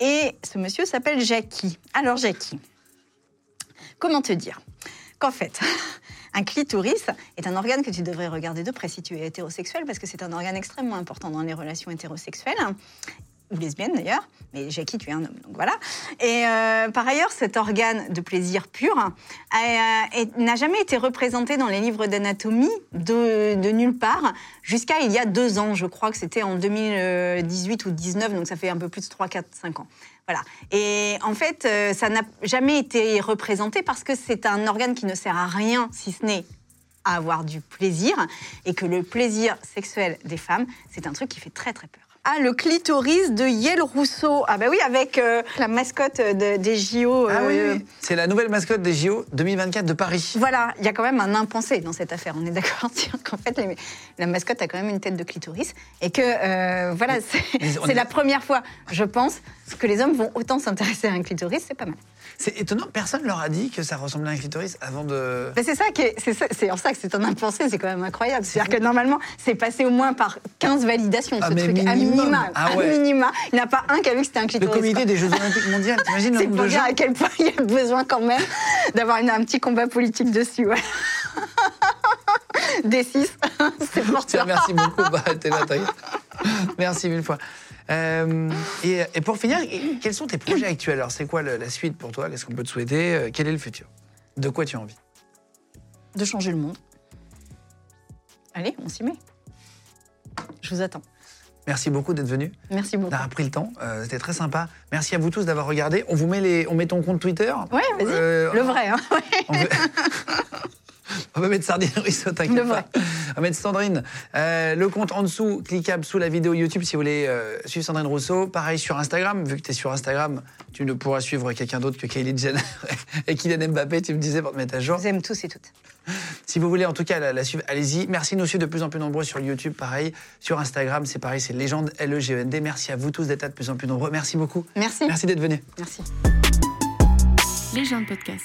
Et ce monsieur s'appelle Jackie. Alors, Jackie, comment te dire? Qu'en fait, un clitoris est un organe que tu devrais regarder de près si tu es hétérosexuel, parce que c'est un organe extrêmement important dans les relations hétérosexuelles ou lesbienne d'ailleurs, mais Jackie, tu es un homme, donc voilà. Et euh, par ailleurs, cet organe de plaisir pur est- n'a jamais été représenté dans les livres d'anatomie de, nulle part jusqu'à il y a deux ans, je crois que c'était en 2018 ou 19, donc ça fait un peu plus de 3, 4, 5 ans. Voilà. Et en fait, euh, ça n'a jamais été représenté parce que c'est un organe qui ne sert à rien si ce n'est à avoir du plaisir et que le plaisir sexuel des femmes, c'est un truc qui fait très très peur. Ah, le clitoris de Yel Rousseau. Ah bah oui, avec euh, la mascotte de- des JO. Ah oui, euh, oui. c'est la nouvelle mascotte des JO 2024 de Paris. Voilà, il y a quand même un impensé dans cette affaire. On est d'accord dire qu'en fait, les- la mascotte a quand même une tête de clitoris et que euh, voilà, c'est est- la première fois, je pense, que les hommes vont autant s'intéresser à un clitoris. C'est pas mal. C'est étonnant, personne leur a dit que ça ressemblait à un clitoris avant de. Ben, c'est ça qui est- c'est en ça que c'est un impensé. C'est quand même incroyable. C'est-à-dire que normalement, c'est passé au moins par 15 validations Ah, ce mais truc, à minimum. minima. Ah à ouais. minima. Il n'y en a pas un qui a vu que c'était un Le clitoris. comité quoi. des Jeux Olympiques mondiaux, t'imagines le C'est pour de dire gens à quel point il y a besoin quand même d'avoir un petit combat politique dessus. ouais. Des 6, c'est pour Tiens, merci beaucoup. Bah, là. Merci mille fois. Euh, et, et pour finir, quels sont tes projets actuels? Alors, c'est quoi le- la suite pour toi? Qu'est-ce qu'on peut te souhaiter? Euh, Quel est le futur? De quoi tu as envie? De changer le monde. Allez, on s'y met. Je vous attends. Merci beaucoup d'être venu, Merci beaucoup. d'avoir pris le temps. Euh, C'était très sympa. Merci à vous tous d'avoir regardé. On vous met les, on met ton compte Twitter. Ouais, vas-y. Euh, Le vrai, hein. ouais. On veut- On va mettre Sardine Ruisseau, t'inquiète pas. On va mettre Sandrine. Euh, le compte en dessous, cliquable sous la vidéo YouTube si vous voulez euh, suivre Sandrine Rousseau. Pareil sur Instagram, vu que tu es sur Instagram, tu ne pourras suivre quelqu'un d'autre que Kylie Jenner et Kylian Mbappé, tu me disais pour te mettre à jour. vous aime tous et toutes. Si vous voulez en tout cas la, la suivre, allez-y. Merci de nous suivre de plus en plus nombreux sur YouTube, pareil. Sur Instagram, c'est pareil, c'est légende L-E-G-E-N-D. Merci à vous tous d'être là de plus en plus nombreux. Merci beaucoup. Merci. Merci d'être venus. Merci. Légende podcast.